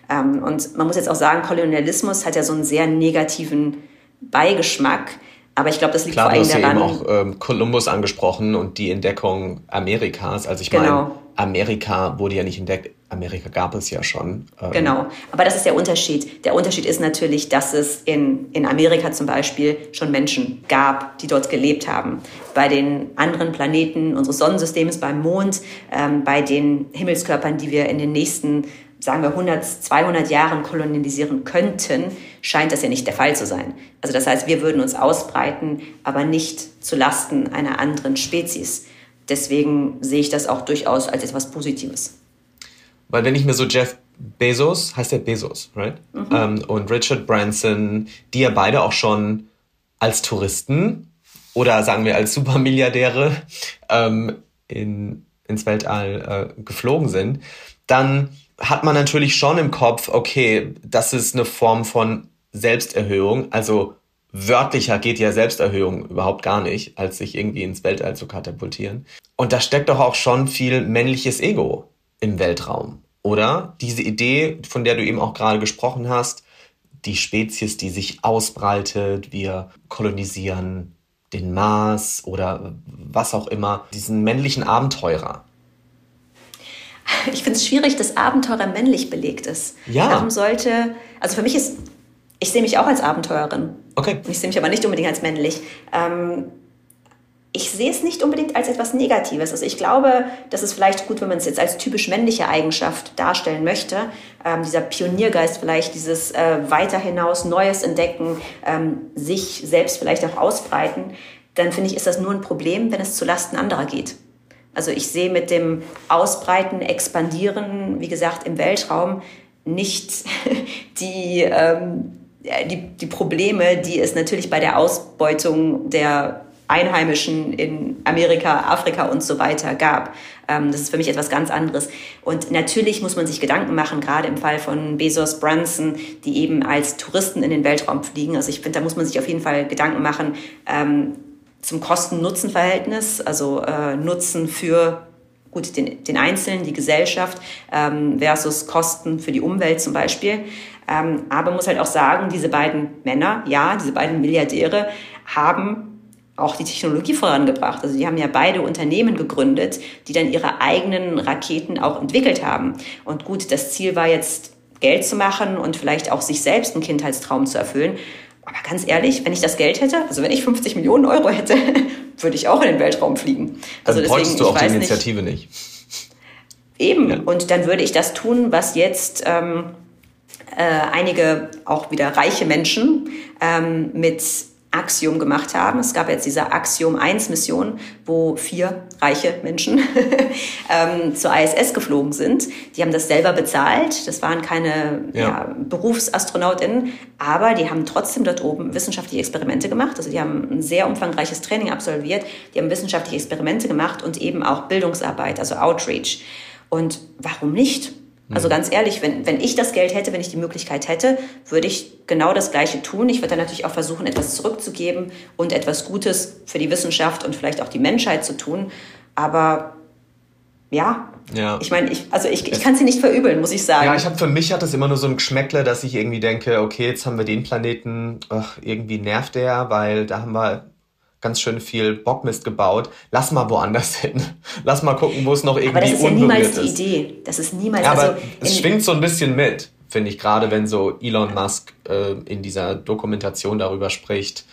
Ähm, und man muss jetzt auch sagen, Kolonialismus hat ja so einen sehr negativen Beigeschmack. Aber ich glaube, das liegt Klar, vor allem daran. Klar, du hast eben auch ähm, Kolumbus angesprochen und die Entdeckung Amerikas. Also ich genau. meine, Amerika wurde ja nicht entdeckt. Amerika gab es ja schon. Ähm. Genau, aber das ist der Unterschied. Der Unterschied ist natürlich, dass es in, in Amerika zum Beispiel schon Menschen gab, die dort gelebt haben. Bei den anderen Planeten unseres Sonnensystems, beim Mond, ähm, bei den Himmelskörpern, die wir in den nächsten, sagen wir, 100, 200 Jahren kolonialisieren könnten, scheint das ja nicht der Fall zu sein. Also das heißt, wir würden uns ausbreiten, aber nicht zu Lasten einer anderen Spezies. Deswegen sehe ich das auch durchaus als etwas Positives. Weil wenn ich mir so Jeff Bezos, heißt der Bezos, right? Mhm. Ähm, und Richard Branson, die ja beide auch schon als Touristen oder sagen wir als Supermilliardäre ähm, in, ins Weltall äh, geflogen sind, dann hat man natürlich schon im Kopf, okay, das ist eine Form von Selbsterhöhung. Also wörtlicher geht ja Selbsterhöhung überhaupt gar nicht, als sich irgendwie ins Weltall zu katapultieren. Und da steckt doch auch schon viel männliches Ego im Weltraum, oder? Diese Idee, von der du eben auch gerade gesprochen hast, die Spezies, die sich ausbreitet, wir kolonisieren den Mars oder was auch immer, diesen männlichen Abenteurer. Ich finde es schwierig, dass Abenteurer männlich belegt ist. Ja. Warum sollte, also für mich ist, ich sehe mich auch als Abenteurerin. Okay. Ich sehe mich aber nicht unbedingt als männlich. Ähm, ich sehe es nicht unbedingt als etwas Negatives. Also ich glaube, das ist vielleicht gut, wenn man es jetzt als typisch männliche Eigenschaft darstellen möchte. Ähm, dieser Pioniergeist vielleicht, dieses äh, weiter hinaus, Neues entdecken, ähm, sich selbst vielleicht auch ausbreiten, dann finde ich, ist das nur ein Problem, wenn es zu Lasten anderer geht. Also ich sehe mit dem Ausbreiten, Expandieren, wie gesagt, im Weltraum nicht die, ähm, die, die Probleme, die es natürlich bei der Ausbeutung der Einheimischen in Amerika, Afrika und so weiter gab. Ähm, das ist für mich etwas ganz anderes. Und natürlich muss man sich Gedanken machen, gerade im Fall von Bezos, Brunson, die eben als Touristen in den Weltraum fliegen. Also ich finde, da muss man sich auf jeden Fall Gedanken machen ähm, zum Kosten-Nutzen-Verhältnis, also äh, Nutzen für gut, den, den Einzelnen, die Gesellschaft ähm, versus Kosten für die Umwelt zum Beispiel. Ähm, aber muss halt auch sagen, diese beiden Männer, ja, diese beiden Milliardäre haben auch die Technologie vorangebracht. Also die haben ja beide Unternehmen gegründet, die dann ihre eigenen Raketen auch entwickelt haben. Und gut, das Ziel war jetzt Geld zu machen und vielleicht auch sich selbst einen Kindheitstraum zu erfüllen. Aber ganz ehrlich, wenn ich das Geld hätte, also wenn ich 50 Millionen Euro hätte, würde ich auch in den Weltraum fliegen. Also dann deswegen, du auch die Initiative nicht. nicht. Eben. Ja. Und dann würde ich das tun, was jetzt ähm, äh, einige auch wieder reiche Menschen ähm, mit Axiom gemacht haben. Es gab jetzt diese Axiom 1 Mission, wo vier reiche Menschen ähm, zur ISS geflogen sind. Die haben das selber bezahlt. Das waren keine ja. Ja, Berufsastronautinnen, aber die haben trotzdem dort oben wissenschaftliche Experimente gemacht. Also die haben ein sehr umfangreiches Training absolviert. Die haben wissenschaftliche Experimente gemacht und eben auch Bildungsarbeit, also Outreach. Und warum nicht? Also mhm. ganz ehrlich, wenn, wenn ich das Geld hätte, wenn ich die Möglichkeit hätte, würde ich genau das Gleiche tun. Ich würde dann natürlich auch versuchen, etwas zurückzugeben und etwas Gutes für die Wissenschaft und vielleicht auch die Menschheit zu tun. Aber ja, ja. ich meine, ich, also ich, ich kann sie nicht verübeln, muss ich sagen. Ja, ich habe für mich hat das immer nur so ein Geschmäckle, dass ich irgendwie denke, okay, jetzt haben wir den Planeten, ach, irgendwie nervt der, weil da haben wir ganz schön viel Bockmist gebaut. Lass mal woanders hin. Lass mal gucken, wo es noch irgendwie Aber das ist ja niemals die Idee. Das ist niemals. Ja, aber also es schwingt so ein bisschen mit, finde ich, gerade wenn so Elon Musk äh, in dieser Dokumentation darüber spricht,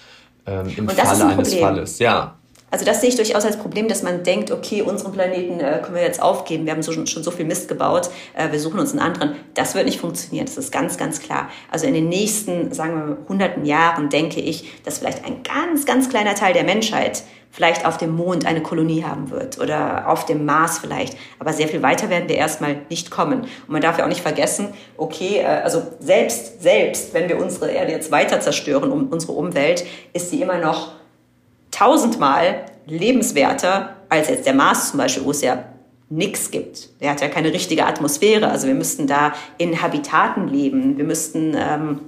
ähm, im Falle eines Falles. Ja. Also das sehe ich durchaus als Problem, dass man denkt, okay, unseren Planeten äh, können wir jetzt aufgeben, wir haben so, schon so viel Mist gebaut, äh, wir suchen uns einen anderen. Das wird nicht funktionieren, das ist ganz, ganz klar. Also in den nächsten, sagen wir, hunderten Jahren denke ich, dass vielleicht ein ganz, ganz kleiner Teil der Menschheit vielleicht auf dem Mond eine Kolonie haben wird oder auf dem Mars vielleicht. Aber sehr viel weiter werden wir erstmal nicht kommen. Und man darf ja auch nicht vergessen, okay, äh, also selbst, selbst, wenn wir unsere Erde jetzt weiter zerstören, um unsere Umwelt, ist sie immer noch tausendmal lebenswerter als jetzt der Mars zum Beispiel, wo es ja nichts gibt. Der hat ja keine richtige Atmosphäre. Also wir müssten da in Habitaten leben. Wir müssten ähm,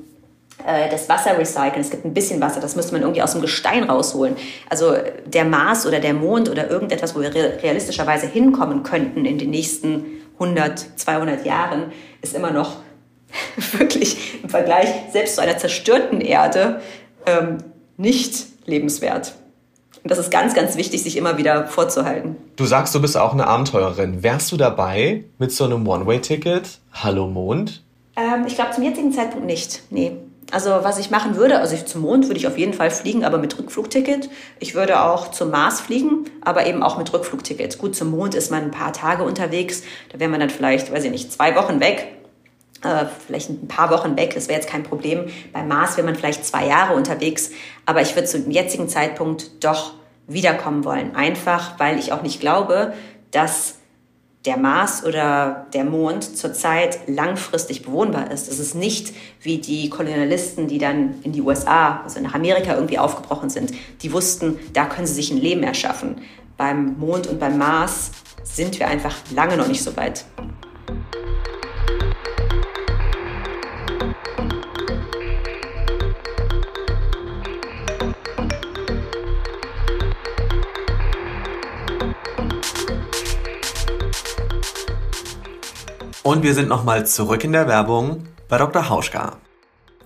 äh, das Wasser recyceln. Es gibt ein bisschen Wasser, das müsste man irgendwie aus dem Gestein rausholen. Also der Mars oder der Mond oder irgendetwas, wo wir realistischerweise hinkommen könnten in den nächsten 100, 200 Jahren, ist immer noch wirklich im Vergleich selbst zu einer zerstörten Erde ähm, nicht lebenswert. Und das ist ganz, ganz wichtig, sich immer wieder vorzuhalten. Du sagst, du bist auch eine Abenteurerin. Wärst du dabei mit so einem One-Way-Ticket? Hallo Mond? Ähm, ich glaube, zum jetzigen Zeitpunkt nicht. Nee. Also was ich machen würde, also ich, zum Mond würde ich auf jeden Fall fliegen, aber mit Rückflugticket. Ich würde auch zum Mars fliegen, aber eben auch mit Rückflugticket. Gut, zum Mond ist man ein paar Tage unterwegs. Da wäre man dann vielleicht, weiß ich nicht, zwei Wochen weg äh, vielleicht ein paar Wochen weg, das wäre jetzt kein Problem. Beim Mars wäre man vielleicht zwei Jahre unterwegs, aber ich würde zum jetzigen Zeitpunkt doch wiederkommen wollen. Einfach, weil ich auch nicht glaube, dass der Mars oder der Mond zurzeit langfristig bewohnbar ist. Es ist nicht wie die Kolonialisten, die dann in die USA, also nach Amerika irgendwie aufgebrochen sind. Die wussten, da können sie sich ein Leben erschaffen. Beim Mond und beim Mars sind wir einfach lange noch nicht so weit. Und wir sind nochmal zurück in der Werbung bei Dr. Hauschka.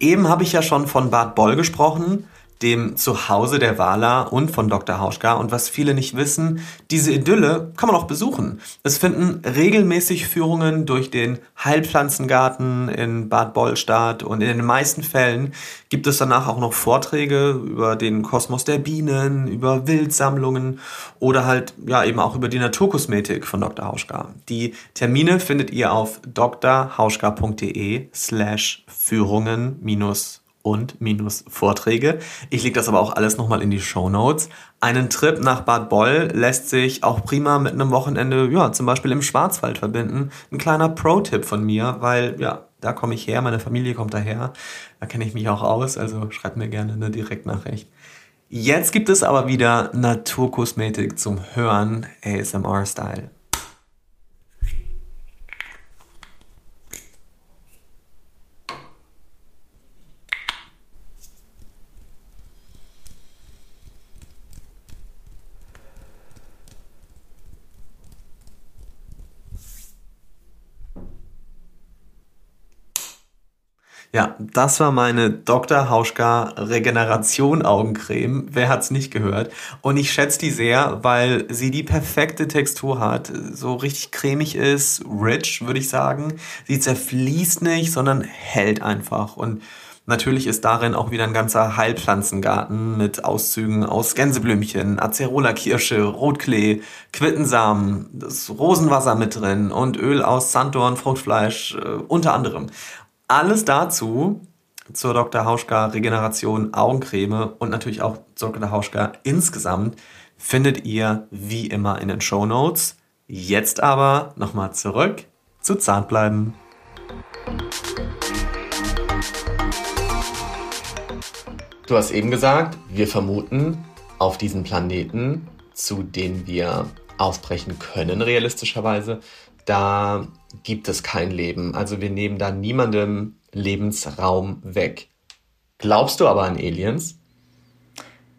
Eben habe ich ja schon von Bad Boll gesprochen dem Zuhause der Wala und von Dr. Hauschka. Und was viele nicht wissen, diese Idylle kann man auch besuchen. Es finden regelmäßig Führungen durch den Heilpflanzengarten in Bad Bollstadt und in den meisten Fällen gibt es danach auch noch Vorträge über den Kosmos der Bienen, über Wildsammlungen oder halt ja eben auch über die Naturkosmetik von Dr. Hauschka. Die Termine findet ihr auf drhauschka.de slash Führungen minus und minus Vorträge. Ich lege das aber auch alles nochmal in die Show Notes. Einen Trip nach Bad Boll lässt sich auch prima mit einem Wochenende, ja, zum Beispiel im Schwarzwald verbinden. Ein kleiner Pro-Tipp von mir, weil, ja, da komme ich her, meine Familie kommt daher. Da kenne ich mich auch aus, also schreibt mir gerne eine Direktnachricht. Jetzt gibt es aber wieder Naturkosmetik zum Hören, ASMR-Style. Ja, das war meine Dr. Hauschka Regeneration Augencreme. Wer hat's nicht gehört? Und ich schätze die sehr, weil sie die perfekte Textur hat, so richtig cremig ist, rich, würde ich sagen. Sie zerfließt nicht, sondern hält einfach und Natürlich ist darin auch wieder ein ganzer Heilpflanzengarten mit Auszügen aus Gänseblümchen, Acerola-Kirsche, Rotklee, Quittensamen, das Rosenwasser mit drin und Öl aus Sanddorn, Fruchtfleisch äh, unter anderem. Alles dazu zur Dr. Hauschka Regeneration Augencreme und natürlich auch Dr. Hauschka insgesamt findet ihr wie immer in den Show Notes. Jetzt aber nochmal zurück zu Zahnbleiben. Du hast eben gesagt, wir vermuten auf diesem Planeten, zu dem wir aufbrechen können, realistischerweise, da gibt es kein Leben. Also wir nehmen da niemandem Lebensraum weg. Glaubst du aber an Aliens?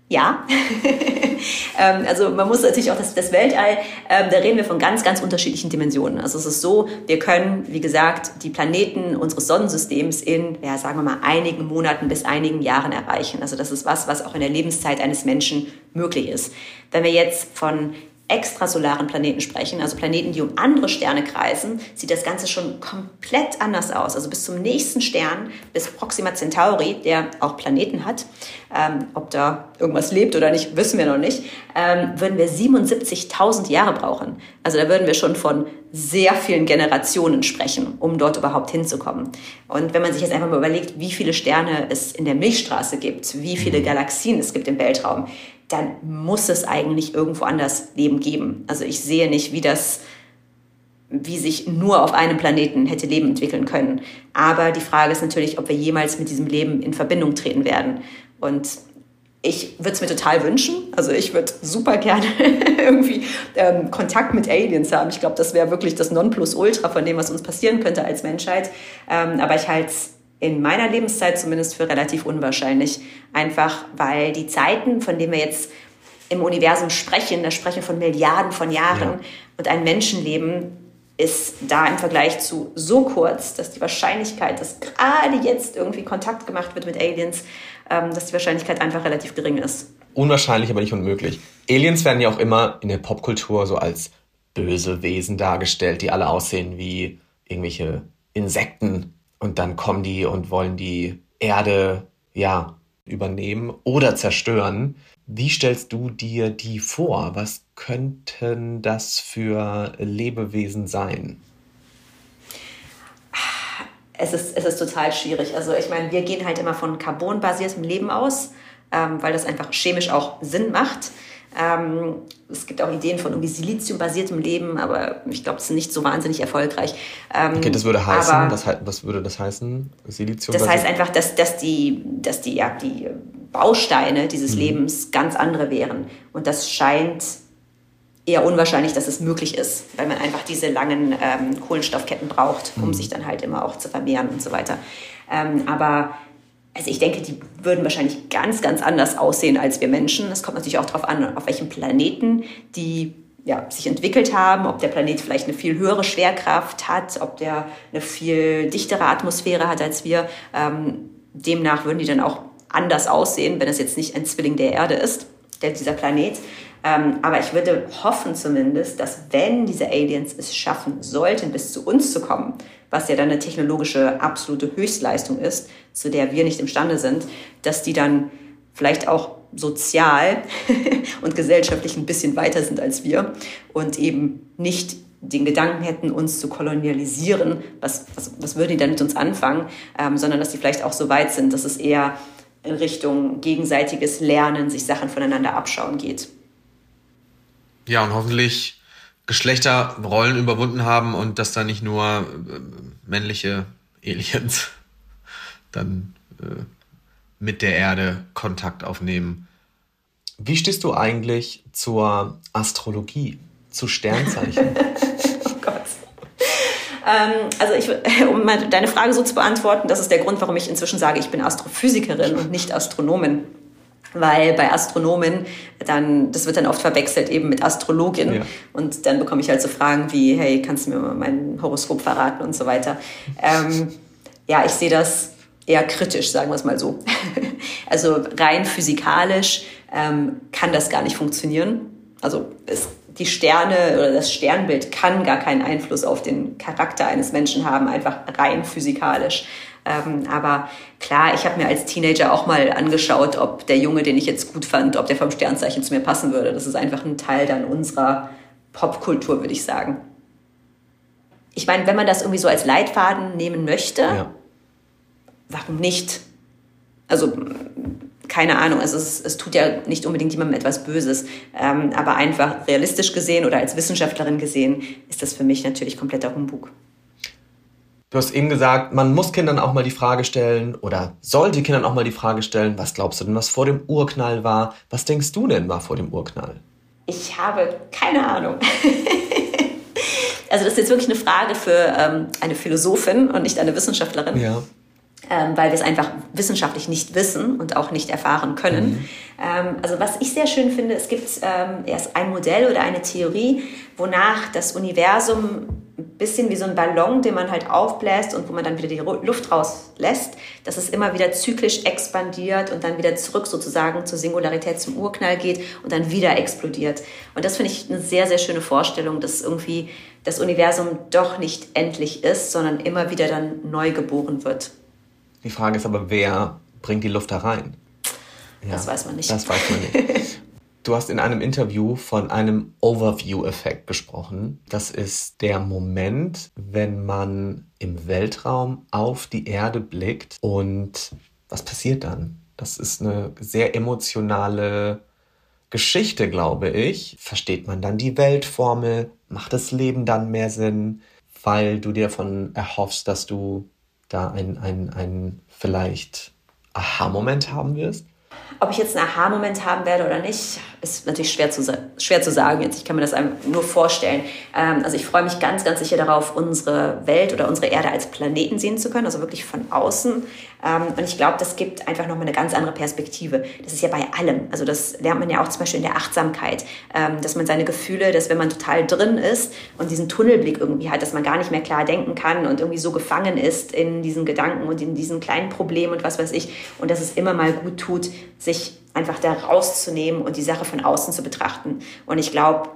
Ja, ähm, also man muss natürlich auch das, das Weltall, ähm, da reden wir von ganz, ganz unterschiedlichen Dimensionen. Also es ist so, wir können, wie gesagt, die Planeten unseres Sonnensystems in, ja, sagen wir mal, einigen Monaten bis einigen Jahren erreichen. Also das ist was, was auch in der Lebenszeit eines Menschen möglich ist. Wenn wir jetzt von extrasolaren Planeten sprechen, also Planeten, die um andere Sterne kreisen, sieht das Ganze schon komplett anders aus. Also bis zum nächsten Stern, bis Proxima Centauri, der auch Planeten hat, ähm, ob da irgendwas lebt oder nicht, wissen wir noch nicht, ähm, würden wir 77.000 Jahre brauchen. Also da würden wir schon von sehr vielen Generationen sprechen, um dort überhaupt hinzukommen. Und wenn man sich jetzt einfach mal überlegt, wie viele Sterne es in der Milchstraße gibt, wie viele mhm. Galaxien es gibt im Weltraum, dann muss es eigentlich irgendwo anders Leben geben. Also ich sehe nicht, wie das, wie sich nur auf einem Planeten hätte Leben entwickeln können. Aber die Frage ist natürlich, ob wir jemals mit diesem Leben in Verbindung treten werden. Und ich würde es mir total wünschen. Also ich würde super gerne irgendwie ähm, Kontakt mit Aliens haben. Ich glaube, das wäre wirklich das Nonplusultra von dem, was uns passieren könnte als Menschheit. Ähm, aber ich halte es in meiner Lebenszeit zumindest für relativ unwahrscheinlich. Einfach weil die Zeiten, von denen wir jetzt im Universum sprechen, da sprechen wir von Milliarden von Jahren ja. und ein Menschenleben ist da im Vergleich zu so kurz, dass die Wahrscheinlichkeit, dass gerade jetzt irgendwie Kontakt gemacht wird mit Aliens, ähm, dass die Wahrscheinlichkeit einfach relativ gering ist. Unwahrscheinlich, aber nicht unmöglich. Aliens werden ja auch immer in der Popkultur so als böse Wesen dargestellt, die alle aussehen wie irgendwelche Insekten und dann kommen die und wollen die Erde, ja, übernehmen oder zerstören. Wie stellst du dir die vor? Was könnten das für Lebewesen sein? Es ist, es ist total schwierig. Also ich meine, wir gehen halt immer von carbonbasiertem Leben aus, ähm, weil das einfach chemisch auch Sinn macht. Ähm, es gibt auch Ideen von irgendwie Silizium-basiertem Leben, aber ich glaube, das ist nicht so wahnsinnig erfolgreich. Ähm, okay, das würde heißen, aber, was, was würde das heißen? Silizium? Das heißt einfach, dass, dass, die, dass die, ja, die Bausteine dieses mhm. Lebens ganz andere wären. Und das scheint eher unwahrscheinlich, dass es möglich ist, weil man einfach diese langen ähm, Kohlenstoffketten braucht, um mhm. sich dann halt immer auch zu vermehren und so weiter. Ähm, aber also ich denke, die würden wahrscheinlich ganz, ganz anders aussehen als wir Menschen. Es kommt natürlich auch darauf an, auf welchem Planeten die ja, sich entwickelt haben, ob der Planet vielleicht eine viel höhere Schwerkraft hat, ob der eine viel dichtere Atmosphäre hat als wir. Ähm, demnach würden die dann auch anders aussehen, wenn es jetzt nicht ein Zwilling der Erde ist, der, dieser Planet. Ähm, aber ich würde hoffen zumindest, dass wenn diese Aliens es schaffen sollten, bis zu uns zu kommen, was ja dann eine technologische absolute Höchstleistung ist, zu der wir nicht imstande sind, dass die dann vielleicht auch sozial und gesellschaftlich ein bisschen weiter sind als wir und eben nicht den Gedanken hätten, uns zu kolonialisieren, was, was, was würden die dann mit uns anfangen, ähm, sondern dass die vielleicht auch so weit sind, dass es eher in Richtung gegenseitiges Lernen, sich Sachen voneinander abschauen geht. Ja, und hoffentlich Geschlechterrollen überwunden haben und dass da nicht nur äh, männliche Aliens dann äh, mit der Erde Kontakt aufnehmen. Wie stehst du eigentlich zur Astrologie, zu Sternzeichen? oh Gott. Ähm, also ich, um deine Frage so zu beantworten, das ist der Grund, warum ich inzwischen sage, ich bin Astrophysikerin und nicht Astronomin weil bei Astronomen dann, das wird dann oft verwechselt eben mit Astrologin ja. und dann bekomme ich halt so Fragen wie, hey, kannst du mir mal mein Horoskop verraten und so weiter. Ähm, ja, ich sehe das eher kritisch, sagen wir es mal so. also rein physikalisch ähm, kann das gar nicht funktionieren. Also es, die Sterne oder das Sternbild kann gar keinen Einfluss auf den Charakter eines Menschen haben, einfach rein physikalisch. Ähm, aber klar, ich habe mir als Teenager auch mal angeschaut, ob der Junge, den ich jetzt gut fand, ob der vom Sternzeichen zu mir passen würde. Das ist einfach ein Teil dann unserer Popkultur, würde ich sagen. Ich meine, wenn man das irgendwie so als Leitfaden nehmen möchte, ja. warum nicht? Also keine Ahnung, also es, es, tut ja nicht unbedingt jemandem etwas Böses, ähm, aber einfach realistisch gesehen oder als Wissenschaftlerin gesehen ist das für mich natürlich kompletter Humbug. Du hast eben gesagt, man muss Kindern auch mal die Frage stellen oder sollte Kindern auch mal die Frage stellen, was glaubst du denn, was vor dem Urknall war? Was denkst du denn war vor dem Urknall? Ich habe keine Ahnung. also das ist jetzt wirklich eine Frage für ähm, eine Philosophin und nicht eine Wissenschaftlerin. Ja. Ähm, weil wir es einfach wissenschaftlich nicht wissen und auch nicht erfahren können. Mhm. Ähm, also was ich sehr schön finde, es gibt ähm, erst ein Modell oder eine Theorie, wonach das Universum ein bisschen wie so ein Ballon, den man halt aufbläst und wo man dann wieder die Luft rauslässt, dass es immer wieder zyklisch expandiert und dann wieder zurück sozusagen zur Singularität, zum Urknall geht und dann wieder explodiert. Und das finde ich eine sehr, sehr schöne Vorstellung, dass irgendwie das Universum doch nicht endlich ist, sondern immer wieder dann neu geboren wird. Die Frage ist aber, wer bringt die Luft da rein? Ja, das weiß man nicht. Das weiß man nicht. Du hast in einem Interview von einem Overview-Effekt gesprochen. Das ist der Moment, wenn man im Weltraum auf die Erde blickt und was passiert dann? Das ist eine sehr emotionale Geschichte, glaube ich. Versteht man dann die Weltformel? Macht das Leben dann mehr Sinn? Weil du dir davon erhoffst, dass du da einen, einen vielleicht Aha-Moment haben wirst? Ob ich jetzt einen Aha-Moment haben werde oder nicht, ist natürlich schwer zu, schwer zu sagen jetzt. Ich kann mir das einfach nur vorstellen. Ähm, also ich freue mich ganz, ganz sicher darauf, unsere Welt oder unsere Erde als Planeten sehen zu können, also wirklich von außen. Ähm, und ich glaube, das gibt einfach nochmal eine ganz andere Perspektive. Das ist ja bei allem. Also das lernt man ja auch zum Beispiel in der Achtsamkeit, ähm, dass man seine Gefühle, dass wenn man total drin ist und diesen Tunnelblick irgendwie hat, dass man gar nicht mehr klar denken kann und irgendwie so gefangen ist in diesen Gedanken und in diesen kleinen Problemen und was weiß ich. Und dass es immer mal gut tut, sich einfach da rauszunehmen und die Sache von außen zu betrachten. Und ich glaube,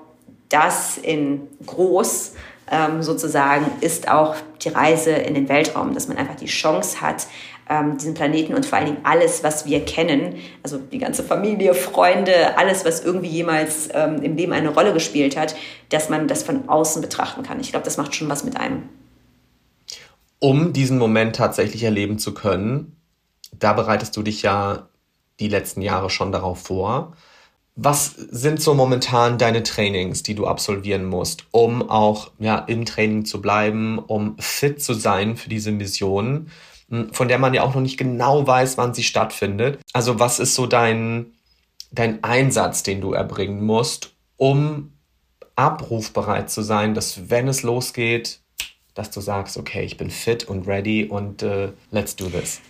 das in groß ähm, sozusagen ist auch die Reise in den Weltraum, dass man einfach die Chance hat, ähm, diesen Planeten und vor allen Dingen alles, was wir kennen, also die ganze Familie, Freunde, alles, was irgendwie jemals ähm, im Leben eine Rolle gespielt hat, dass man das von außen betrachten kann. Ich glaube, das macht schon was mit einem. Um diesen Moment tatsächlich erleben zu können, da bereitest du dich ja die letzten Jahre schon darauf vor. Was sind so momentan deine Trainings, die du absolvieren musst, um auch ja, im Training zu bleiben, um fit zu sein für diese Mission, hm, von der man ja auch noch nicht genau weiß, wann sie stattfindet? Also was ist so dein, dein Einsatz, den du erbringen musst, um abrufbereit zu sein, dass wenn es losgeht, dass du sagst, okay, ich bin fit und ready und uh, let's do this?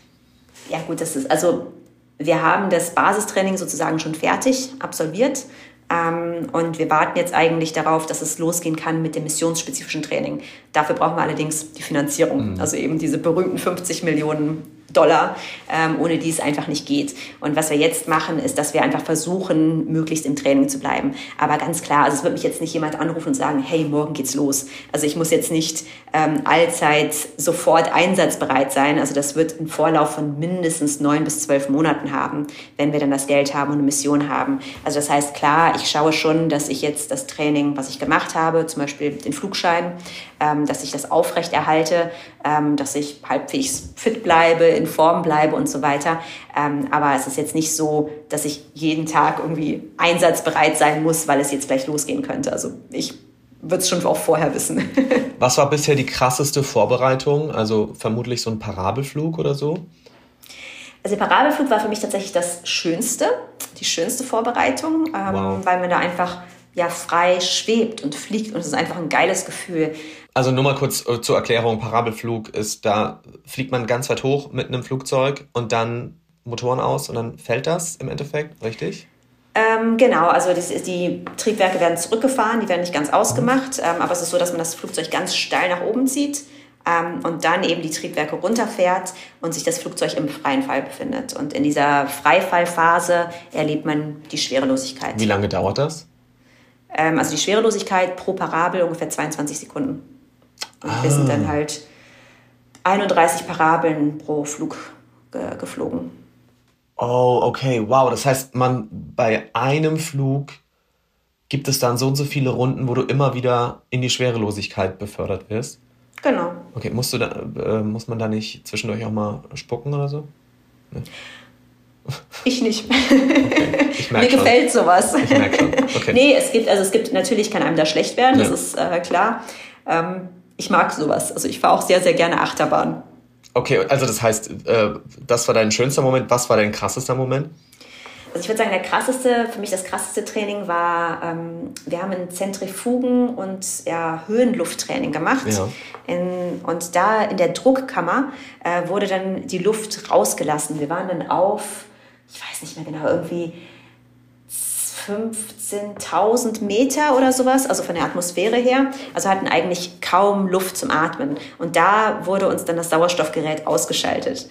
Ja gut, das ist also wir haben das Basistraining sozusagen schon fertig absolviert. Ähm, und wir warten jetzt eigentlich darauf, dass es losgehen kann mit dem missionsspezifischen Training. Dafür brauchen wir allerdings die Finanzierung, mhm. also eben diese berühmten 50 Millionen Dollar, ähm, ohne die es einfach nicht geht. Und was wir jetzt machen, ist, dass wir einfach versuchen, möglichst im Training zu bleiben. Aber ganz klar, also es wird mich jetzt nicht jemand anrufen und sagen, hey, morgen geht's los. Also ich muss jetzt nicht ähm, allzeit sofort einsatzbereit sein. Also das wird einen Vorlauf von mindestens neun bis zwölf Monaten haben, wenn wir dann das Geld haben und eine Mission haben. Also das heißt, klar, ich schaue schon, dass ich jetzt das Training, was ich gemacht habe, zum Beispiel den Flugschein, ähm, dass ich das aufrechterhalte, ähm, dass ich halbwegs fit bleibe, in Form bleibe und so weiter. Ähm, aber es ist jetzt nicht so, dass ich jeden Tag irgendwie einsatzbereit sein muss, weil es jetzt gleich losgehen könnte. Also ich würde es schon auch vorher wissen. Was war bisher die krasseste Vorbereitung? Also vermutlich so ein Parabelflug oder so? Also der Parabelflug war für mich tatsächlich das Schönste, die schönste Vorbereitung, ähm, wow. weil man da einfach ja frei schwebt und fliegt und es ist einfach ein geiles Gefühl. Also nur mal kurz äh, zur Erklärung, Parabelflug ist, da fliegt man ganz weit hoch mit einem Flugzeug und dann Motoren aus und dann fällt das im Endeffekt, richtig? Ähm, genau, also die, die, Triebwerke werden zurückgefahren, die werden nicht ganz ausgemacht, ähm, aber es ist so, dass man das Flugzeug ganz steil nach oben zieht ähm, und dann eben die Triebwerke runterfährt und sich das Flugzeug im freien Fall befindet. Und in dieser Freifallphase erlebt man die Schwerelosigkeit. Wie lange dauert das? Ähm, also die Schwerelosigkeit pro Parabel ungefähr 22 Sekunden. Und ah. wir sind dann halt 31 Parabeln pro Flug ge geflogen. Oh, okay, wow. Das heißt, man bei einem Flug gibt es dann so und so viele Runden, wo du immer wieder in die Schwerelosigkeit befördert wirst. Genau. Okay, musst du da, äh, muss man da nicht zwischendurch auch mal spucken oder so? Nee. Ich nicht. Okay. Ich Mir schon. gefällt sowas. Ich merke schon. Okay. Nee, es gibt, also es gibt, natürlich kann einem da schlecht werden, ja. das ist äh, klar. Ähm, ich mag sowas. Also ich fahre auch sehr, sehr gerne Achterbahn. Okay, also das heißt, äh, das war dein schönster Moment. Was war dein krassester Moment? Also ich würde sagen, der krasseste, für mich das krasseste Training war, ähm, wir haben ein Zentrifugen- und ja, Höhenlufttraining gemacht. Ja. In, und da in der Druckkammer äh, wurde dann die Luft rausgelassen. Wir waren dann auf, ich weiß nicht mehr genau, irgendwie 15.000 Meter oder sowas, also von der Atmosphäre her. Also hatten eigentlich kaum Luft zum Atmen. Und da wurde uns dann das Sauerstoffgerät ausgeschaltet.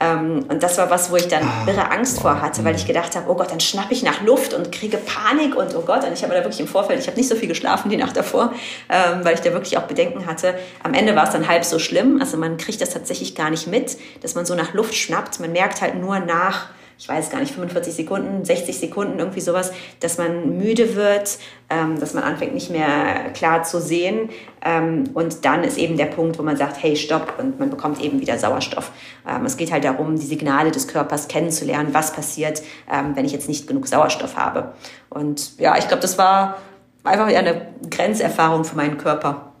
Ähm, und das war was, wo ich dann ah, irre Angst vor hatte, weil ich gedacht habe, oh Gott, dann schnappe ich nach Luft und kriege Panik und oh Gott. Und ich habe da wirklich im Vorfeld, ich habe nicht so viel geschlafen die Nacht davor, ähm, weil ich da wirklich auch Bedenken hatte. Am Ende war es dann halb so schlimm. Also man kriegt das tatsächlich gar nicht mit, dass man so nach Luft schnappt. Man merkt halt nur nach ich weiß gar nicht, 45 Sekunden, 60 Sekunden, irgendwie sowas, dass man müde wird, ähm, dass man anfängt nicht mehr klar zu sehen. Ähm, und dann ist eben der Punkt, wo man sagt, hey, stopp, und man bekommt eben wieder Sauerstoff. Ähm, es geht halt darum, die Signale des Körpers kennenzulernen, was passiert, ähm, wenn ich jetzt nicht genug Sauerstoff habe. Und ja, ich glaube, das war einfach eine Grenzerfahrung für meinen Körper.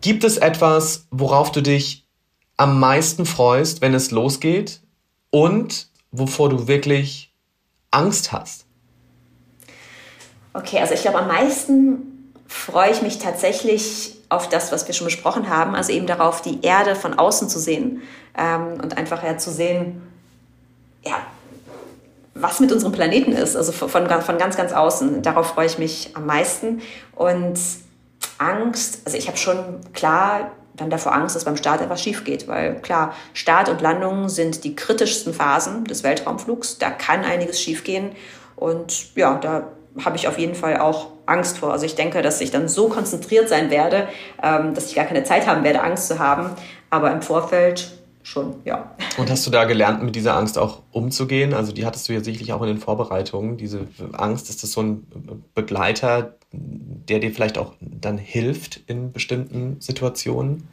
Gibt es etwas, worauf du dich am meisten freust, wenn es losgeht? Und wovor du wirklich Angst hast? Okay, also ich glaube, am meisten freue ich mich tatsächlich auf das, was wir schon besprochen haben, also eben darauf, die Erde von außen zu sehen ähm, und einfach ja zu sehen, ja, was mit unserem Planeten ist, also von, von ganz, ganz außen. Darauf freue ich mich am meisten. Und Angst, also ich habe schon klar dann davor Angst, dass beim Start etwas schief geht. Weil klar, Start und Landung sind die kritischsten Phasen des Weltraumflugs. Da kann einiges schiefgehen. Und ja, da habe ich auf jeden Fall auch Angst vor. Also ich denke, dass ich dann so konzentriert sein werde, ähm, dass ich gar keine Zeit haben werde, Angst zu haben. Aber im Vorfeld schon, ja. Und hast du da gelernt, mit dieser Angst auch umzugehen? Also die hattest du ja sicherlich auch in den Vorbereitungen. Diese Angst, ist das so ein Begleiter, der dir vielleicht auch dann hilft in bestimmten Situationen?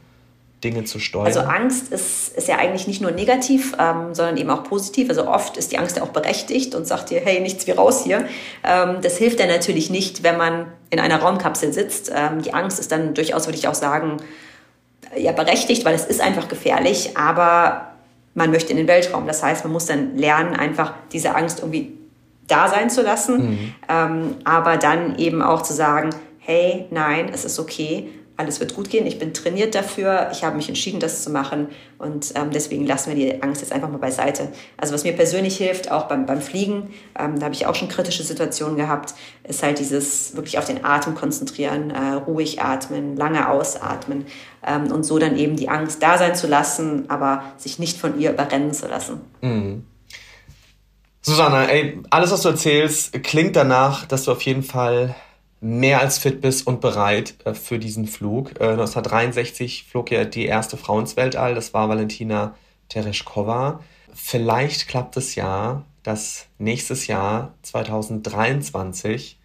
Dinge zu steuern? Also Angst ist, ist ja eigentlich nicht nur negativ, ähm, sondern eben auch positiv. Also oft ist die Angst ja auch berechtigt und sagt dir, hey, nichts wie raus hier. Ähm, das hilft dann natürlich nicht, wenn man in einer Raumkapsel sitzt. Ähm, die Angst ist dann durchaus, würde ich auch sagen, ja berechtigt, weil es ist einfach gefährlich, aber man möchte in den Weltraum. Das heißt, man muss dann lernen, einfach diese Angst irgendwie da sein zu lassen, mhm. ähm, aber dann eben auch zu sagen, hey, nein, es ist okay, alles wird gut gehen, ich bin trainiert dafür, ich habe mich entschieden, das zu machen und ähm, deswegen lassen wir die Angst jetzt einfach mal beiseite. Also was mir persönlich hilft, auch beim, beim Fliegen, ähm, da habe ich auch schon kritische Situationen gehabt, ist halt dieses wirklich auf den Atem konzentrieren, äh, ruhig atmen, lange ausatmen ähm, und so dann eben die Angst da sein zu lassen, aber sich nicht von ihr überrennen zu lassen. Mhm. Susanna, ey, alles, was du erzählst, klingt danach, dass du auf jeden Fall mehr als fit bist und bereit äh, für diesen Flug. Äh, 1963 flog ja die erste Frau ins Weltall, das war Valentina Tereshkova. Vielleicht klappt es ja, dass nächstes Jahr, 2023,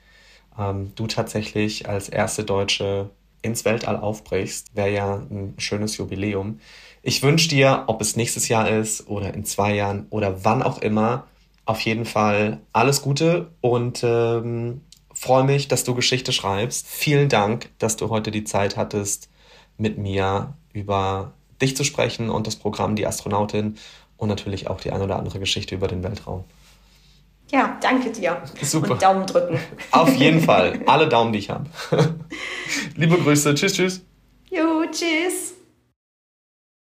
ähm, du tatsächlich als erste Deutsche ins Weltall aufbrichst. Wäre ja ein schönes Jubiläum. Ich wünsche dir, ob es nächstes Jahr ist oder in zwei Jahren oder wann auch immer, auf jeden Fall alles Gute und ähm, freue mich, dass du Geschichte schreibst. Vielen Dank, dass du heute die Zeit hattest, mit mir über dich zu sprechen und das Programm Die Astronautin und natürlich auch die ein oder andere Geschichte über den Weltraum. Ja, danke dir. Super. Und Daumen drücken. Auf jeden Fall. Alle Daumen, die ich habe. Liebe Grüße. Tschüss, tschüss. Jo, tschüss.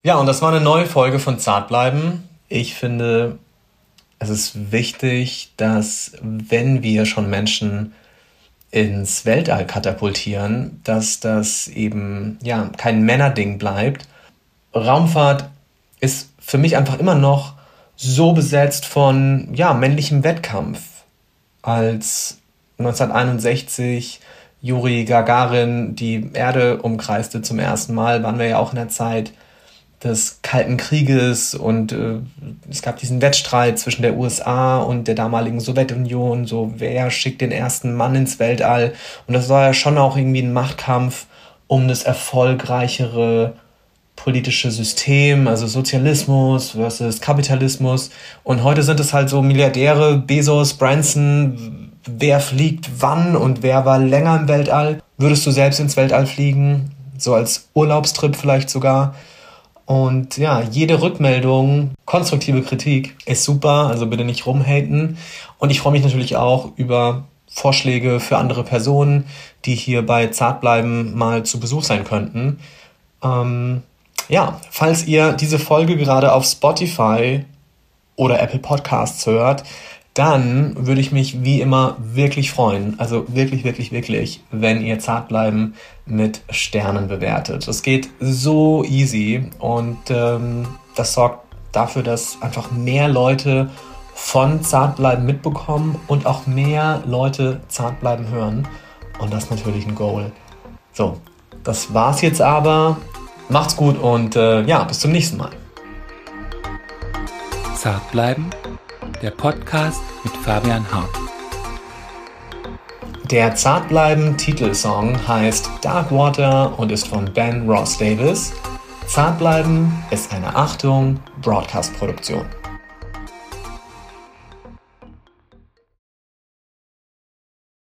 Ja, und das war eine neue Folge von Zartbleiben. Ich finde, es ist wichtig, dass wenn wir schon Menschen ins Weltall katapultieren, dass das eben ja kein Männerding bleibt. Raumfahrt ist für mich einfach immer noch so besetzt von ja männlichem Wettkampf. Als 1961 Juri Gagarin die Erde umkreiste zum ersten Mal, waren wir ja auch in der Zeit, des Kalten Krieges und äh, es gab diesen Wettstreit zwischen der USA und der damaligen Sowjetunion, so wer schickt den ersten Mann ins Weltall und das war ja schon auch irgendwie ein Machtkampf um das erfolgreichere politische System, also Sozialismus versus Kapitalismus und heute sind es halt so Milliardäre, Bezos, Branson, wer fliegt wann und wer war länger im Weltall. Würdest du selbst ins Weltall fliegen? So als Urlaubstrip vielleicht sogar? Und ja, jede Rückmeldung, konstruktive Kritik ist super, also bitte nicht rumhaten. Und ich freue mich natürlich auch über Vorschläge für andere Personen, die hier bei Zartbleiben mal zu Besuch sein könnten. Ähm, ja, falls ihr diese Folge gerade auf Spotify oder Apple Podcasts hört, dann würde ich mich wie immer wirklich freuen, also wirklich, wirklich, wirklich, wenn ihr Zartbleiben mit Sternen bewertet. Das geht so easy und ähm, das sorgt dafür, dass einfach mehr Leute von Zartbleiben mitbekommen und auch mehr Leute Zartbleiben hören. Und das ist natürlich ein Goal. So, das war's jetzt aber. Macht's gut und äh, ja, bis zum nächsten Mal. Zartbleiben der Podcast mit Fabian Haupt. Der Zartbleiben Titelsong heißt Dark Water und ist von Ben Ross Davis. Zartbleiben ist eine Achtung Broadcast-Produktion.